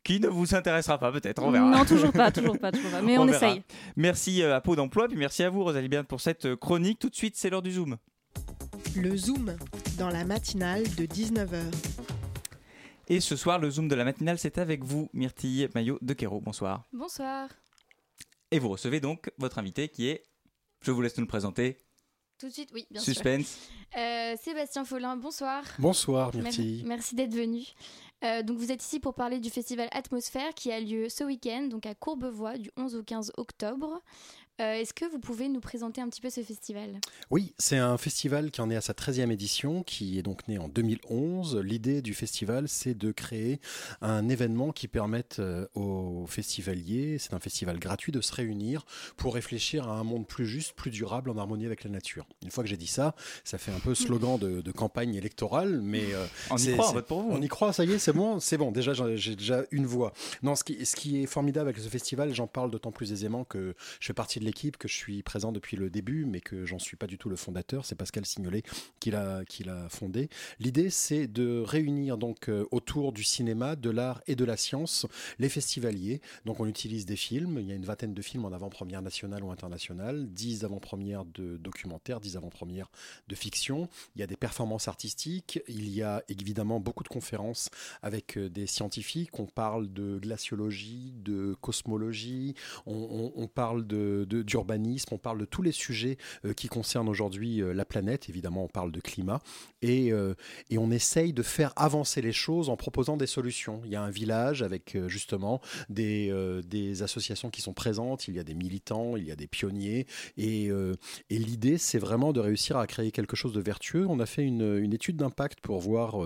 S1: qui ne vous intéressera pas, peut-être. On verra.
S6: Non, toujours pas, toujours pas, toujours pas. Mais on, essaye.
S1: Merci euh, à Pau d'Emploi, puis merci à vous, Rosalie Berne, pour cette euh, chronique. Tout de suite, c'est l'heure du Zoom.
S7: Le Zoom, dans la matinale de 19h.
S1: Et ce soir, le Zoom de la matinale, c'est avec vous, Myrtille Maillot de Quéro. Bonsoir.
S4: Bonsoir.
S1: Et vous recevez donc votre invité qui est. Je vous laisse nous le présenter.
S8: Tout de suite, oui, bien
S1: Suspense.
S8: sûr. Euh, Sébastien Follin, bonsoir.
S9: Bonsoir Myrtille.
S8: Merci d'être venu. Euh, donc vous êtes ici pour parler du festival Atmosphère qui a lieu ce week-end, donc à Courbevoie, du 11 au 15 octobre. Euh, Est-ce que vous pouvez nous présenter un petit peu ce festival?
S9: Oui, c'est un festival qui en est à sa 13e édition, qui est donc né en 2011. L'idée du festival, c'est de créer un événement qui permette euh, aux festivaliers, c'est un festival gratuit, de se réunir pour réfléchir à un monde plus juste, plus durable, en harmonie avec la nature. Une fois que j'ai dit ça, ça fait un peu slogan de, de campagne électorale, mais euh,
S1: On y
S9: c'est-
S1: croit,
S9: c'est-
S1: vote pour vous.
S9: On y croit, ça y est, c'est bon, c'est bon. Déjà, j'ai déjà une voix. Non, ce qui, ce qui est formidable avec ce festival, j'en parle d'autant plus aisément que je fais partie de l'équipe, que je suis présent depuis le début, mais que j'en suis pas du tout le fondateur. C'est Pascal Signolet qui l'a qui fondé. L'idée, c'est de réunir donc euh, autour du cinéma, de l'art et de la science les festivaliers. Donc, on utilise des films. Il y a une vingtaine de films en avant-première nationale ou internationale, 10 avant-premières de documentaires, 10 avant-premières de fiction. Il y a des performances artistiques. Il y a évidemment beaucoup de conférences avec euh, des scientifiques. On parle de glaciologie, de cosmologie, on, parle de- d'urbanisme, on parle de tous les sujets euh, qui concernent aujourd'hui euh, la planète. Évidemment, on parle de climat. Et, euh, et on essaye de faire avancer les choses en proposant des solutions. Il y a un village avec justement des, des associations qui sont présentes, il y a des militants, il y a des pionniers. Et, et l'idée, c'est vraiment de réussir à créer quelque chose de vertueux. On a fait une, une étude d'impact pour voir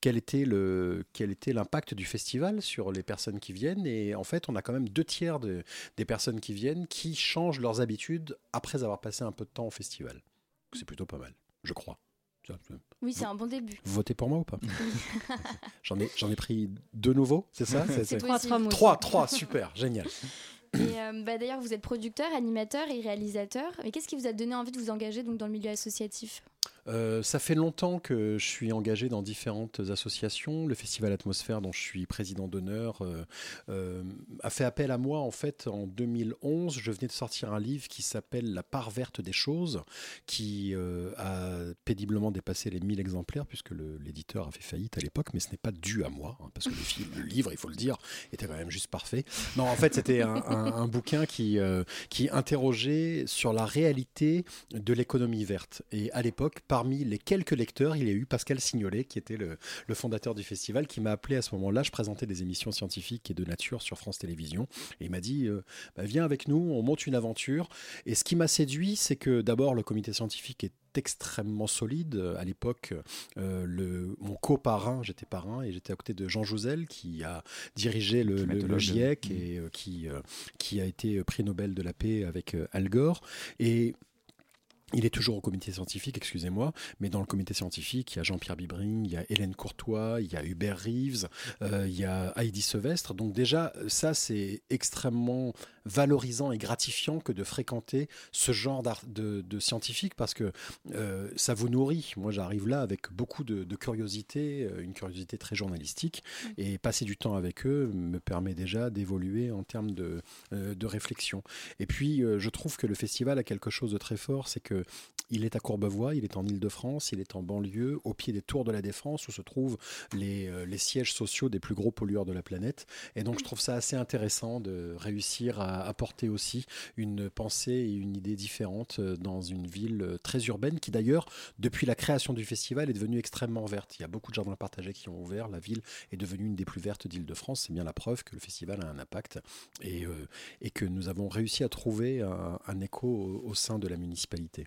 S9: quel était le quel était l'impact du festival sur les personnes qui viennent. Et en fait, on a quand même deux tiers de- des personnes qui viennent qui changent leurs habitudes après avoir passé un peu de temps au festival. C'est plutôt pas mal, je crois.
S8: Oui, c'est un bon début.
S9: Vous votez pour moi ou pas J'en ai, j'en ai pris deux nouveaux, c'est ça C'est-
S8: C'est
S9: c'est-
S6: Trois. Trois,
S9: trois, super, génial.
S8: Et euh, bah, d'ailleurs, vous êtes producteur, animateur et réalisateur. Mais qu'est-ce qui vous a donné envie de vous engager donc dans le milieu associatif?
S9: Euh, ça fait longtemps que je suis engagé dans différentes associations. Le Festival Atmosphère, dont je suis président d'honneur, euh, euh, a fait appel à moi en fait en 2011. Je venais de sortir un livre qui s'appelle La part verte des choses, qui a péniblement dépassé les 1000 exemplaires puisque l'éditeur a fait faillite à l'époque, mais ce n'est pas dû à moi, hein, parce que le, film- livre, il faut le dire, était quand même juste parfait. Non, en fait, c'était un, un- bouquin qui, qui interrogeait sur la réalité de l'économie verte. Et à l'époque, parmi les quelques lecteurs, il y a eu Pascal Signolet, qui était le, le fondateur du festival, qui m'a appelé à ce moment-là. Je présentais des émissions scientifiques et de nature sur France Télévisions. Et il m'a dit euh, Bah, Viens avec nous, on monte une aventure. Et ce qui m'a séduit, c'est que d'abord, le comité scientifique est extrêmement solide. À l'époque, euh, le, mon coparrain, j'étais parrain et j'étais à côté de Jean Jouzel qui a dirigé le, le- le
S1: Climatologue.
S9: GIEC
S1: Mm.
S9: et euh, qui, euh, qui a été prix Nobel de la paix avec Al Gore. Et Il est toujours au comité scientifique, excusez-moi, mais dans le comité scientifique, il y a Jean-Pierre Bibring, il y a Hélène Courtois, il y a Hubert Reeves, euh, il y a Heidi Sevestre. Donc déjà, ça, c'est extrêmement valorisant et gratifiant que de fréquenter ce genre de, de scientifiques parce que euh, ça vous nourrit. Moi, j'arrive là avec beaucoup de, de curiosité, euh, une curiosité très journalistique, et passer du temps avec eux me permet déjà d'évoluer en termes de, de réflexion. Et puis, je trouve que le festival a quelque chose de très fort, c'est que il est à Courbevoie, il est en Île-de-France, il est en banlieue, au pied des tours de la Défense, où se trouvent les, euh, les sièges sociaux des plus gros pollueurs de la planète. Et donc, je trouve ça assez intéressant de réussir à apporter aussi une pensée et une idée différente euh, dans une ville euh, très urbaine, qui d'ailleurs, depuis la création du festival, est devenue extrêmement verte. Il y a beaucoup de jardins partagés qui ont ouvert, la ville est devenue une des plus vertes d'Île-de-France. C'est bien la preuve que le festival a un impact et, que nous avons réussi à trouver un, écho au sein de la municipalité.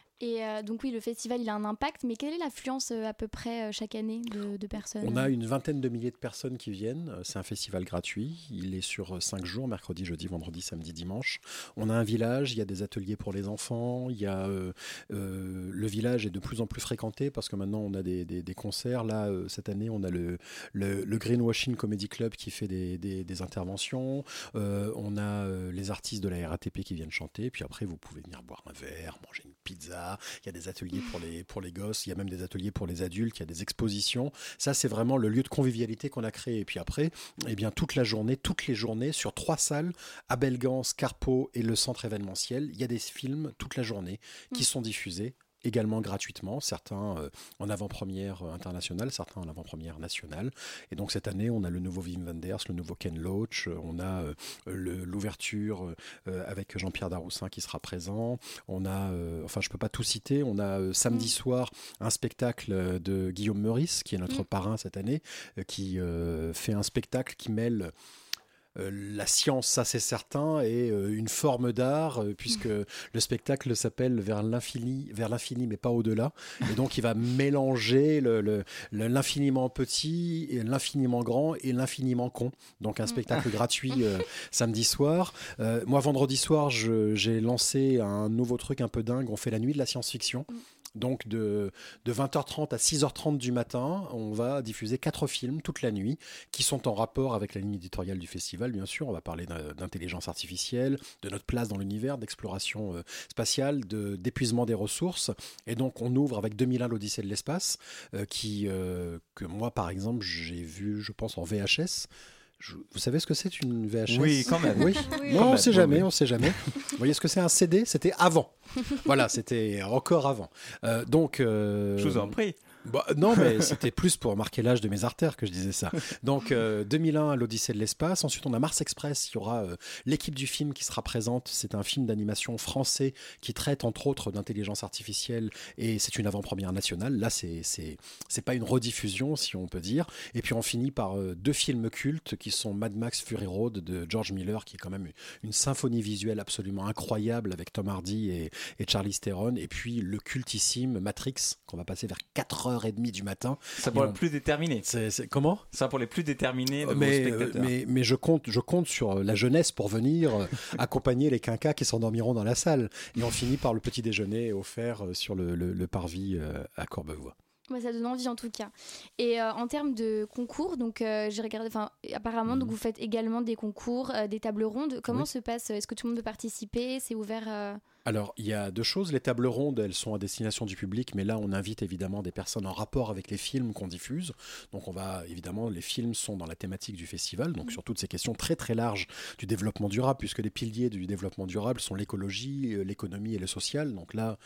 S8: Et euh, donc oui, le festival, il a un impact, mais quelle est l'affluence euh, à peu près euh, chaque année de, personnes?
S9: On a une vingtaine de milliers de personnes qui viennent. C'est un festival gratuit. Il est sur cinq jours, mercredi, jeudi, vendredi, samedi, dimanche. On a un village, il y a des ateliers pour les enfants. Il y a, le village est de plus en plus fréquenté parce que maintenant on a des, concerts. Là, cette année, on a le, Greenwashing Comedy Club qui fait des, interventions. On a les artistes de la RATP qui viennent chanter. Puis après, vous pouvez venir boire un verre, manger une pizza. Il y a des ateliers pour les, pour les gosses. Il y a même des ateliers pour les adultes. Il y a des expositions. Ça, c'est vraiment le lieu de convivialité qu'on a créé. Et puis après, eh bien, toute la journée, toutes les journées, sur trois salles, à Belgance, Carpeau et le centre événementiel, il y a des films toute la journée qui
S8: Mm.
S9: sont diffusés également gratuitement, certains euh, en avant-première euh, internationale, certains en avant-première nationale. Et donc cette année, on a le nouveau Wim Wenders, le nouveau Ken Loach, euh, on a euh, l'ouverture euh, avec Jean-Pierre Daroussin qui sera présent, on a, enfin je peux pas tout citer, on a samedi
S8: Mm.
S9: soir un spectacle de Guillaume Meurice, qui est notre
S8: Mm.
S9: parrain cette année, qui fait un spectacle qui mêle la science, ça c'est certain, et euh, une forme d'art, euh, puisque le spectacle s'appelle Vers l'infini, vers l'infini, mais pas au-delà. Et donc il va mélanger le- le- le- l'infiniment petit, et l'infiniment grand et l'infiniment con. Donc un spectacle gratuit euh, samedi soir. Euh, moi, vendredi soir, j'ai lancé un nouveau truc un peu dingue. On fait la nuit de la science-fiction. Donc de, de 20h30 à 6h30 du matin, on va diffuser quatre films toute la nuit qui sont en rapport avec la ligne éditoriale du festival, bien sûr. On va parler d'in- d'intelligence artificielle, de notre place dans l'univers, d'exploration euh, spatiale, de- d'épuisement des ressources. Et donc on ouvre avec 2001 l'Odyssée de l'espace, euh, euh, que moi par exemple j'ai vu, je pense en VHS. Je- vous savez ce que c'est une VHS
S1: Oui, quand même.
S9: Oui.
S6: Oui.
S9: Non, on
S1: même,
S9: sait jamais,
S1: oui.
S9: on sait jamais. Vous voyez ce que c'est un CD C'était avant. voilà, c'était encore avant. Euh, donc. euh,
S1: Je vous en prie.
S9: Bah, non, mais c'était plus pour marquer l'âge de mes artères que je disais ça. Donc, euh, 2001, l'Odyssée de l'espace. Ensuite, on a Mars Express. Il y aura euh, l'équipe du film qui sera présente. C'est un film d'animation français qui traite entre autres d'intelligence artificielle et c'est une avant-première nationale. Là, c'est c'est pas une rediffusion, si on peut dire. Et puis, on finit par euh, deux films cultes qui sont Mad Max Fury Road de George Miller, qui est quand même une symphonie visuelle absolument incroyable avec Tom Hardy et, et Charlie Theron. Et puis, le cultissime Matrix qu'on va passer vers 4h30 du matin.
S1: Ça pour les
S9: on-
S1: plus déterminés.
S9: C'est comment?
S1: Ça pour les plus déterminés de
S9: mais, euh,
S1: spectateurs.
S9: mais, mais je compte, je compte sur la jeunesse pour venir euh, accompagner les quinquas qui s'endormiront dans la salle. Et on finit par le petit déjeuner offert euh, sur le, le- le parvis euh, à Courbevoie.
S8: Ouais, ça donne envie en tout cas. Et euh, en termes de concours, donc euh, j'ai regardé, enfin apparemment donc
S9: Mhm.
S8: vous faites également des concours, euh, des tables rondes. Comment
S9: Oui.
S8: se passe Est-ce que tout le monde peut participer? C'est ouvert
S9: Alors, il y a deux choses. Les tables rondes, elles sont à destination du public, mais là, on invite évidemment des personnes en rapport avec les films qu'on diffuse. Donc, on va évidemment, les films sont dans la thématique du festival, donc sur toutes ces questions très très larges du développement durable, puisque les piliers du développement durable sont l'écologie, l'économie et le social. Donc là,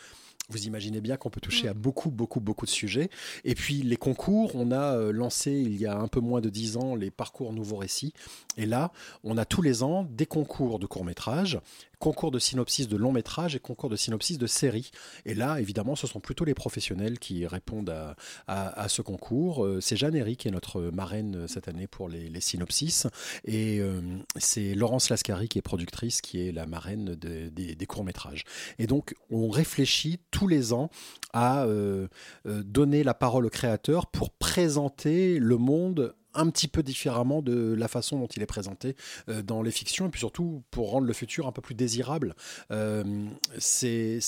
S9: vous imaginez bien qu'on peut toucher à beaucoup, beaucoup, beaucoup de sujets. Et puis les concours, on a euh, lancé il y a un peu moins de dix ans les parcours nouveaux récits. Et là, on a tous les ans des concours de courts-métrages, concours de synopsis de longs-métrages et concours de synopsis de séries. Et là, évidemment, ce sont plutôt les professionnels qui répondent à, à- à ce concours. Euh, C'est Jeanne Herry qui est notre marraine euh, cette année pour les, les synopsis. Et euh, c'est Laurence Lascari qui est productrice, qui est la marraine de- des, des courts-métrages. Et donc, on réfléchit tous les ans à euh, euh, donner la parole aux créateurs pour présenter le monde un petit peu différemment de la façon dont il est présenté euh, dans les fictions, et puis surtout pour rendre le futur un peu plus désirable. Euh, c'est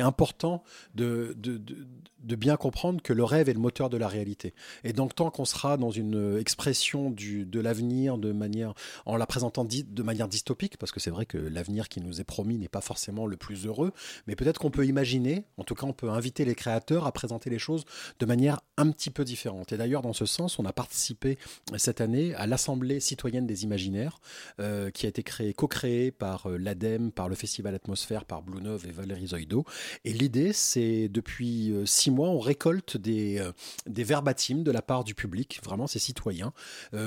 S9: important de, de, de- de bien comprendre que le rêve est le moteur de la réalité. Et donc tant qu'on sera dans une expression du, de l'avenir de manière, en la présentant de manière dystopique, parce que c'est vrai que l'avenir qui nous est promis n'est pas forcément le plus heureux, mais peut-être qu'on peut imaginer, en tout cas on peut inviter les créateurs à présenter les choses de manière un petit peu différente. Et d'ailleurs dans ce sens, on a participé cette année à l'Assemblée citoyenne des imaginaires, euh, qui a été créée, co-créée par euh, l'ADEME, par le Festival Atmosphère, par Blue Nove et Valérie Zoido. Et l'idée, c'est depuis euh, six mois, on récolte des, des verbatims de la part du public, vraiment ces citoyens,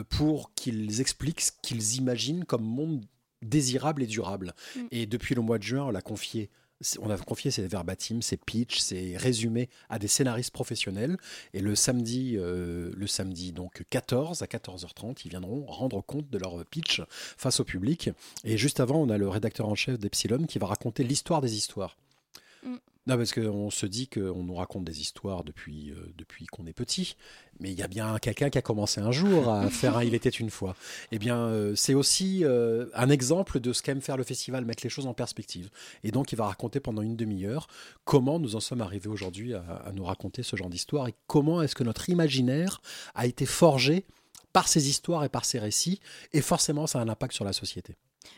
S9: pour qu'ils expliquent ce qu'ils imaginent comme monde désirable et durable.
S8: Mm.
S9: Et depuis le mois de juin, on l'a confié. On a confié ces verbatims, ces pitchs, ces résumés à des scénaristes professionnels. Et le samedi, euh, le samedi donc 14 à 14h30, ils viendront rendre compte de leur pitch face au public. Et juste avant, on a le rédacteur en chef d'Epsilon qui va raconter l'histoire des histoires. Non, parce qu'on se dit qu'on nous raconte des histoires depuis, euh, depuis qu'on est petit, mais il y a bien quelqu'un qui a commencé un jour à faire un Il était une fois. Eh bien, euh, c'est aussi euh, un exemple de ce qu'aime faire le festival, mettre les choses en perspective. Et donc, il va raconter pendant une demi-heure comment nous en sommes arrivés aujourd'hui à, à nous raconter ce genre d'histoire et comment est-ce que notre imaginaire a été forgé par ces histoires et par ces récits, et forcément, ça a un impact sur la société.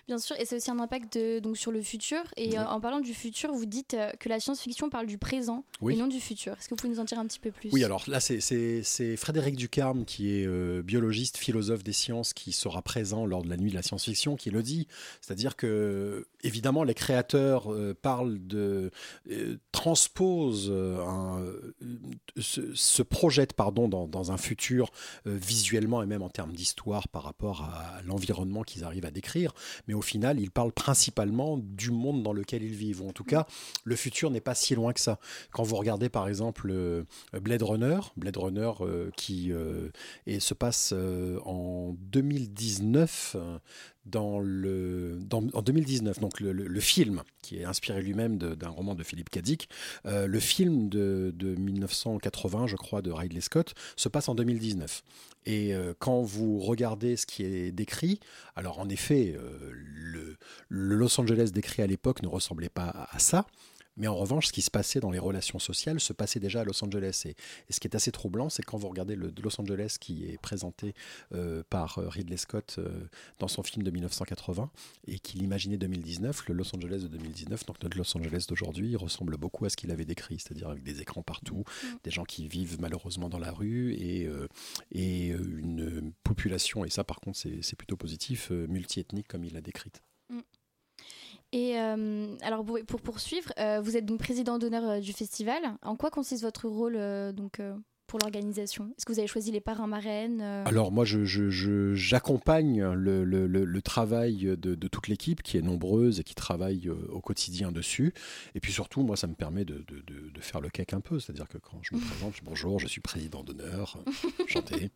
S8: Bien sûr, et c'est aussi un impact de- donc sur le futur. Et
S9: Oui.
S8: euh, en parlant du futur, vous dites euh, que la science-fiction parle du présent
S9: Oui.
S8: et non du futur. Est-ce que vous pouvez nous en dire un petit peu plus?
S9: Oui, alors là, c'est- Frédéric Ducarme, qui est euh, biologiste, philosophe des sciences, qui sera présent lors de la nuit de la science-fiction, qui le dit. C'est-à-dire que, évidemment, les créateurs parlent de. transposent, un- se, se projettent pardon, dans, dans un futur visuellement et même en termes d'histoire par rapport à l'environnement qu'ils arrivent à décrire. Mais au final, ils parlent principalement du monde dans lequel ils vivent. Ou en tout cas, le futur n'est pas si loin que ça. Quand vous regardez par exemple euh, Blade Runner, Blade Runner euh, qui euh, et se passe euh, en 2019 euh, dans le, en 2019, donc le, film qui est inspiré lui-même d'un roman de Philippe Cadic, euh, le film de, de 1980, je crois, de Ridley Scott, se passe en 2019. Et euh, quand vous regardez ce qui est décrit, alors en effet, euh, le, Los Angeles décrit à l'époque ne ressemblait pas à ça. Mais en revanche, ce qui se passait dans les relations sociales se passait déjà à Los Angeles. Et, et ce qui est assez troublant, c'est quand vous regardez le Los Angeles qui est présenté euh, par euh, Ridley Scott euh, dans son film de 1980 et qu'il imaginait 2019, le Los Angeles de 2019, donc notre Los Angeles d'aujourd'hui, il ressemble beaucoup à ce qu'il avait décrit, c'est-à-dire avec des écrans partout, des gens qui vivent malheureusement dans la rue et, euh, et une population, et ça par contre c'est plutôt positif, multiethnique comme il l'a décrite.
S8: Et euh, alors pour, pour poursuivre, euh, vous êtes donc président d'honneur euh, du festival. En quoi consiste votre rôle donc pour l'organisation? Est-ce que vous avez choisi les parrains marraines euh,
S9: Alors moi, je- je- je- j'accompagne le, le- le- le travail de, de toute l'équipe qui est nombreuse et qui travaille euh, au quotidien dessus. Et puis surtout, moi, ça me permet de, de- de- de faire le cake un peu. C'est-à-dire que quand je me présente, je dis bonjour, je suis président d'honneur, euh, chanter.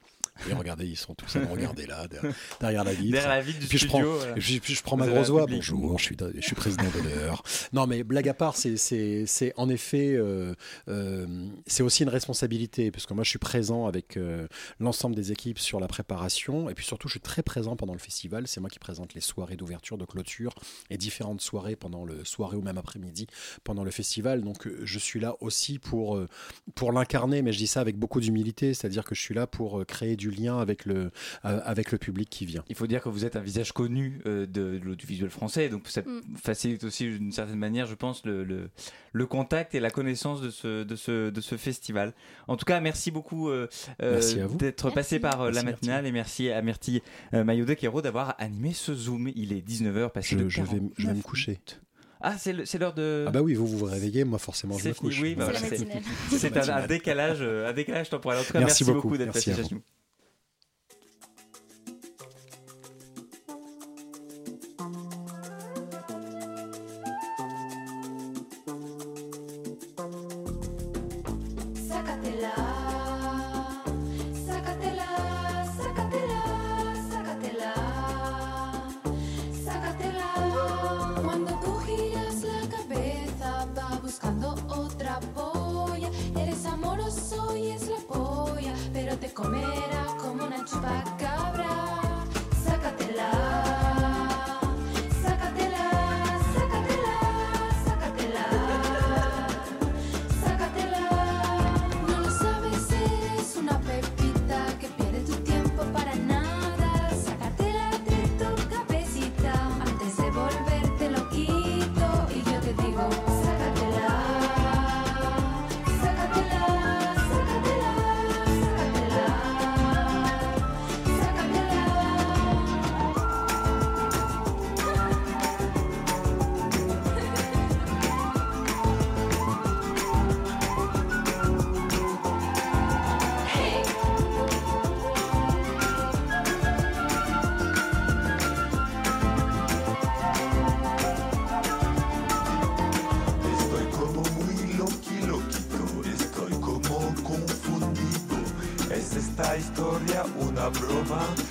S9: Et regardez, ils sont tous à me regarder là, derrière, derrière la vitre.
S1: Derrière la vitre du
S9: Et puis je
S1: studio,
S9: prends,
S1: voilà.
S9: et puis, puis je prends
S1: Vous
S9: ma grosse voix.
S1: public.
S9: Bonjour, je suis, je suis président d'honneur. Non, mais blague à part, c'est- c'est c'est en effet, euh, euh, c'est aussi une responsabilité, parce que moi, je suis présent avec euh, l'ensemble des équipes sur la préparation, et puis surtout, je suis très présent pendant le festival. C'est moi qui présente les soirées d'ouverture, de clôture, et différentes soirées pendant le soirée ou même après-midi pendant le festival. Donc, euh, je suis là aussi pour euh, pour l'incarner, mais je dis ça avec beaucoup d'humilité, c'est-à-dire que je suis là pour euh, créer du lien avec le euh, avec le public qui vient.
S1: Il faut dire que vous êtes un visage connu euh, de, de l'audiovisuel français, donc ça
S8: Mm.
S1: facilite aussi d'une certaine manière, je pense, le, le, le contact et la connaissance de ce, de, ce, de ce festival. En tout cas, merci beaucoup euh, euh, d'être passé par euh, la
S9: Merci,
S1: matinale et merci à Myrtille euh, Maillot de Quero d'avoir animé ce Zoom. Il est 19h passé
S9: Je,
S1: de
S9: je vais, je vais me
S1: 49
S9: coucher.
S1: Ah, c'est le- c'est l'heure de...
S9: Ah bah oui, vous vous réveillez, moi forcément je me
S1: fini,
S9: couche.
S1: oui, bah
S8: C'est
S1: un, décalage, un décalage temporel. En tout cas,
S9: Merci
S1: merci,
S9: beaucoup,
S1: beaucoup d'être passé chez nous.
S10: comer.
S1: 봐.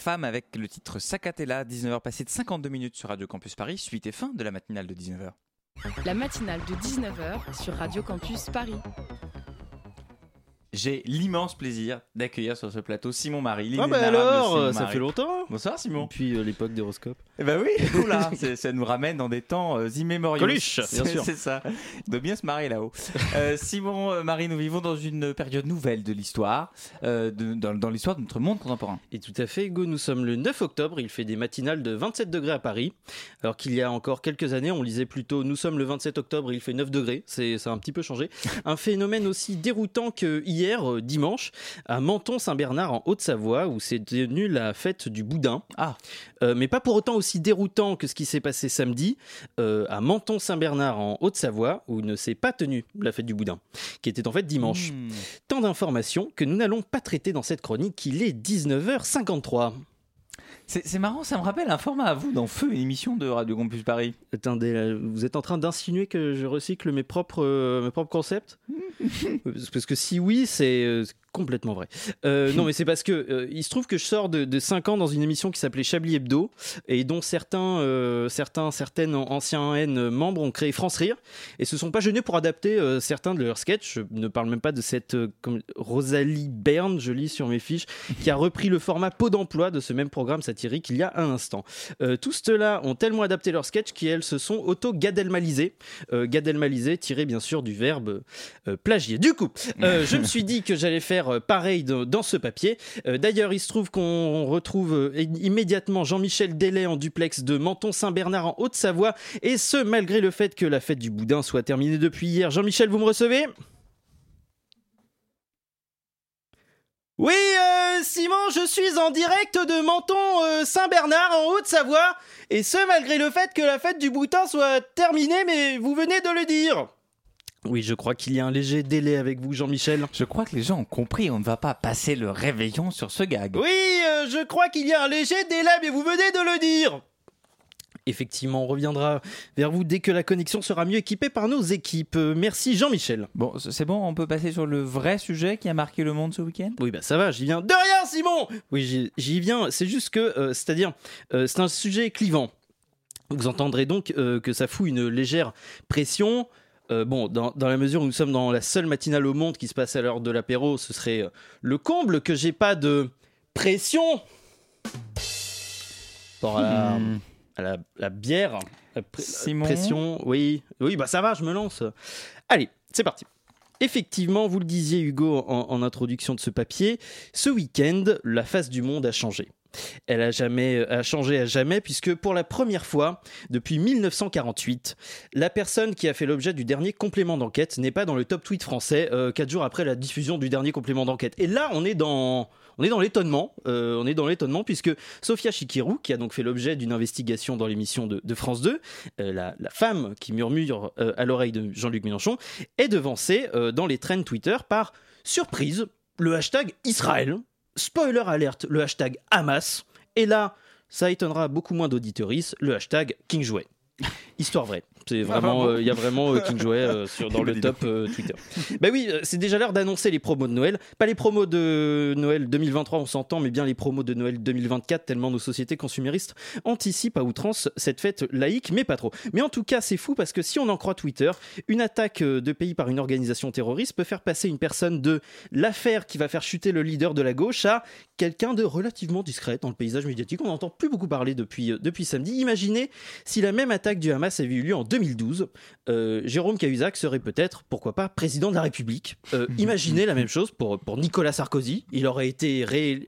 S1: Femme avec le titre Sacatella, 19h passé de 52 minutes sur Radio Campus Paris, suite et fin de la matinale de 19h.
S2: La matinale de 19h sur Radio Campus Paris.
S1: J'ai l'immense plaisir d'accueillir sur ce plateau Simon Marie.
S11: Ah bah alors,
S1: Simon
S11: ça
S1: Marie.
S11: fait longtemps
S1: Bonsoir Simon.
S11: Depuis euh, l'époque d'Horoscope.
S1: Eh ben oui, oula, ça nous ramène dans des temps euh, immémoriaux.
S11: Coluche, bien
S1: C'est-
S11: sûr.
S1: C'est ça. Il doit bien se marrer là-haut. Euh, Simon, euh, Marie, nous vivons dans une période nouvelle de l'histoire, euh, dans, dans l'histoire de notre monde contemporain.
S11: Et tout à fait, Hugo, nous sommes le 9 octobre, il fait des matinales de 27 degrés à Paris, alors qu'il y a encore quelques années, on lisait plutôt nous sommes le 27 octobre, il fait 9 degrés, c'est ça a un petit peu changé. Un phénomène aussi déroutant que hier, euh, dimanche, à Menton-Saint-Bernard en Haute-Savoie, où s'est tenue la fête du boudin.
S1: Ah.
S11: Euh, mais pas pour autant aussi déroutant que ce qui s'est passé samedi, euh, à Menton-Saint-Bernard en Haute-Savoie, où ne s'est pas tenue la fête du boudin, qui était en fait dimanche.
S1: Hmm.
S11: Tant d'informations que nous n'allons pas traiter dans cette chronique, il est 19h53.
S1: C'est marrant, ça me rappelle un format à vous dans Feu, une émission de Radio Campus Paris.
S11: Attendez, là, vous êtes en train d'insinuer que je recycle mes propres, euh, mes propres concepts Parce que si oui, c'est euh, complètement vrai. Euh, non, mais c'est parce que euh, il se trouve que je sors de, de 5 ans dans une émission qui s'appelait Chablis Hebdo et dont certains, euh, certains, certaines anciens N membres ont créé France Rire et se sont pas gênés pour adapter euh, certains de leurs sketchs. Je ne parle même pas de cette euh, comme- Rosalie Berne, je lis sur mes fiches, qui a repris le format pot d'emploi de ce même programme satirique il y a un instant. Euh, tous ceux-là ont tellement adapté leurs sketchs qu'elles se sont auto-gadelmalisés. Euh, gadelmalisés tiré bien sûr du verbe euh, plagier. Du coup, euh, je me suis dit que j'allais faire pareil de- dans ce papier. D'ailleurs, il se trouve qu'on retrouve immédiatement Jean-Michel Delay en duplex de Menton-Saint-Bernard en Haute-Savoie, et ce malgré le fait que la fête du boudin soit terminée depuis hier. Jean-Michel, vous me recevez? Oui, euh, Simon, je suis en direct de Menton-Saint-Bernard en Haute-Savoie, et ce malgré le fait que la fête du boudin soit terminée, mais vous venez de le dire. Oui, je crois qu'il y a un léger délai avec vous, Jean-Michel.
S1: Je crois que les gens ont compris, on ne va pas passer le réveillon sur ce gag.
S11: Oui, euh, je crois qu'il y a un léger délai, mais vous venez de le dire. Effectivement, on reviendra vers vous dès que la connexion sera mieux équipée par nos équipes. Merci Jean-Michel.
S1: Bon, c'est bon, on peut passer sur le vrai sujet qui a marqué le monde ce week-end?
S11: Oui, bah ça va, j'y viens. De rien, Simon Oui, j'y- viens. C'est juste que, euh, c'est-à-dire, euh, c'est un sujet clivant. Vous entendrez donc euh, que ça fout une légère pression. Euh, bon, dans, dans la mesure où nous sommes dans la seule matinale au monde qui se passe à l'heure de l'apéro, ce serait le comble que j'ai pas de pression rapport à la, bière. La, pr- la
S1: Simon
S11: pression, oui, oui, bah ça va, je me lance. Allez, c'est parti. Effectivement, vous le disiez Hugo en, en introduction de ce papier, ce week-end, la face du monde a changé. Elle a jamais a changé à jamais puisque pour la première fois depuis 1948, la personne qui a fait l'objet du dernier complément d'enquête n'est pas dans le top tweet français euh, quatre jours après la diffusion du dernier complément d'enquête. Et là, on est dans on est dans l'étonnement. euh, on est dans l'étonnement puisque Sophia Chikirou, qui a donc fait l'objet d'une investigation dans l'émission de, de France 2, euh, la, la femme qui murmure euh, à l'oreille de Jean-Luc Mélenchon, est devancée euh, dans les trends Twitter par surprise le hashtag Israël. Spoiler alerte, le hashtag Hamas. Et là, ça étonnera beaucoup moins d'auditoris, le hashtag King Jouet. Histoire vraie. C'est vraiment, euh, il y a vraiment euh, King Jouet euh, sur, dans le top Twitter. Bah oui, c'est déjà l'heure d'annoncer les promos de Noël. Pas les promos de Noël 2023, on s'entend, mais bien les promos de Noël 2024, tellement nos sociétés consuméristes anticipent à outrance cette fête laïque, mais pas trop. Mais en tout cas, c'est fou parce que si on en croit Twitter, une attaque de pays par une organisation terroriste peut faire passer une personne de l'affaire qui va faire chuter le leader de la gauche à quelqu'un de relativement discret dans le paysage médiatique. On n'entend plus beaucoup parler depuis, depuis samedi. Imaginez si la même attaque du Hamas avait eu lieu en 2012. euh, Jérôme Cahuzac serait peut-être, pourquoi pas, président de la République. Euh, imaginez la même chose pour, pour Nicolas Sarkozy. Il aurait été ré...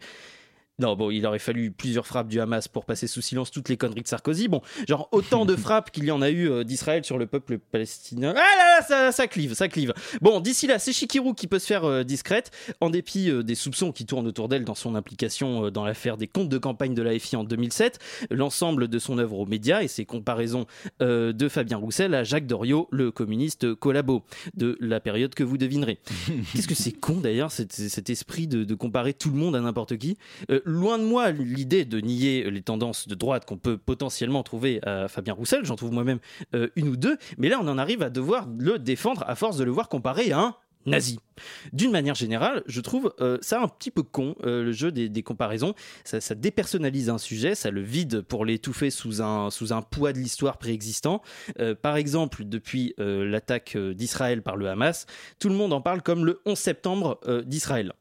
S11: Non, bon, il aurait fallu plusieurs frappes du Hamas pour passer sous silence toutes les conneries de Sarkozy. Bon, genre autant de frappes qu'il y en a eu euh, d'Israël sur le peuple palestinien. Ah là là, ça, ça clive, ça clive. Bon, d'ici là, c'est Chikirou qui peut se faire euh, discrète, en dépit euh, des soupçons qui tournent autour d'elle dans son implication dans l'affaire des comptes de campagne de la FI en 2007, l'ensemble de son œuvre aux médias et ses comparaisons de Fabien Roussel à Jacques Doriot, le communiste collabo de la période que vous devinerez. Qu'est-ce que c'est con d'ailleurs, cet, cet esprit de, de comparer tout le monde à n'importe qui? Loin de moi l'idée de nier les tendances de droite qu'on peut potentiellement trouver à Fabien Roussel, j'en trouve moi-même euh, une ou deux, mais là on en arrive à devoir le défendre à force de le voir comparé à un nazi. D'une manière générale, je trouve euh, ça un petit peu con, euh, le jeu des, comparaisons. Ça, dépersonnalise un sujet, ça le vide pour l'étouffer sous un, poids de l'histoire préexistant. Par exemple, depuis l'attaque d'Israël par le Hamas, tout le monde en parle comme le 11 septembre d'Israël.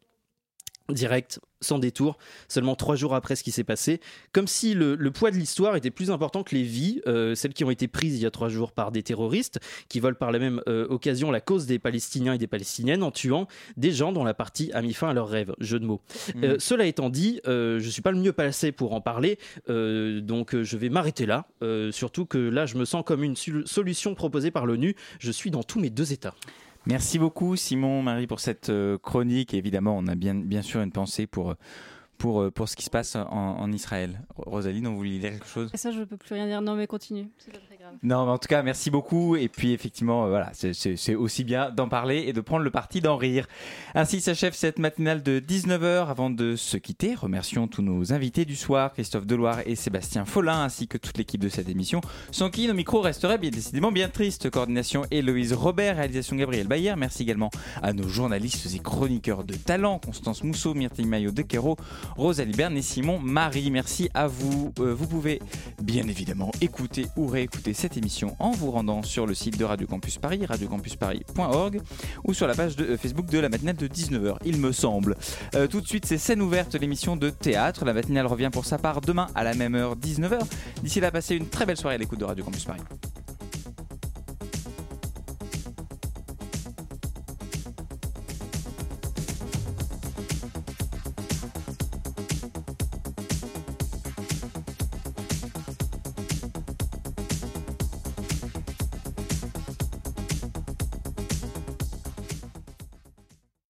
S11: Direct, sans détour, seulement trois jours après ce qui s'est passé, comme si le, le poids de l'histoire était plus important que les vies, euh, celles qui ont été prises il y a trois jours par des terroristes, qui volent par la même euh, occasion la cause des Palestiniens et des Palestiniennes en tuant des gens dont la partie a mis fin à leurs rêves. Jeu de mots.
S1: Mm.
S11: Euh, cela étant dit, je suis pas le mieux placé pour en parler, donc je vais m'arrêter là. Surtout que là, je me sens comme une solution proposée par l'ONU. Je suis dans tous mes deux états.
S1: Merci beaucoup Simon, Marie pour cette euh, chronique. Évidemment, on a bien, bien sûr une pensée pour, pour, euh, pour ce qui se passe en, en Israël. Rosalie, vous vouliez dire quelque chose
S6: ça, je peux plus rien dire. Non, mais continue. C'est pas très grave.
S1: Non, mais en tout cas, merci beaucoup. Et puis, effectivement, euh, voilà, c'est aussi bien d'en parler et de prendre le parti d'en rire. Ainsi s'achève cette matinale de 19h. Avant de se quitter, remercions tous nos invités du soir, Christophe Deloire et Sébastien Follin, ainsi que toute l'équipe de cette émission, sans qui nos micros resteraient bien décidément bien tristes. Coordination Héloïse Robert, réalisation Gabriel Bayer. Merci également à nos journalistes et chroniqueurs de talent, Constance Mousseau, Myrtille Maillot de Quero, Rosalie Berne et Simon Marie. Merci à vous. Euh, vous pouvez bien évidemment écouter ou réécouter cette émission en vous rendant sur le site de Radio Campus Paris, radiocampusparis.org ou sur la page de euh, Facebook de la matinale de 19h, il me semble. Euh, tout de suite, c'est scène ouverte, l'émission de théâtre. La matinale revient pour sa part demain à la même heure, 19h. D'ici là, passez une très belle soirée à l'écoute de Radio Campus Paris.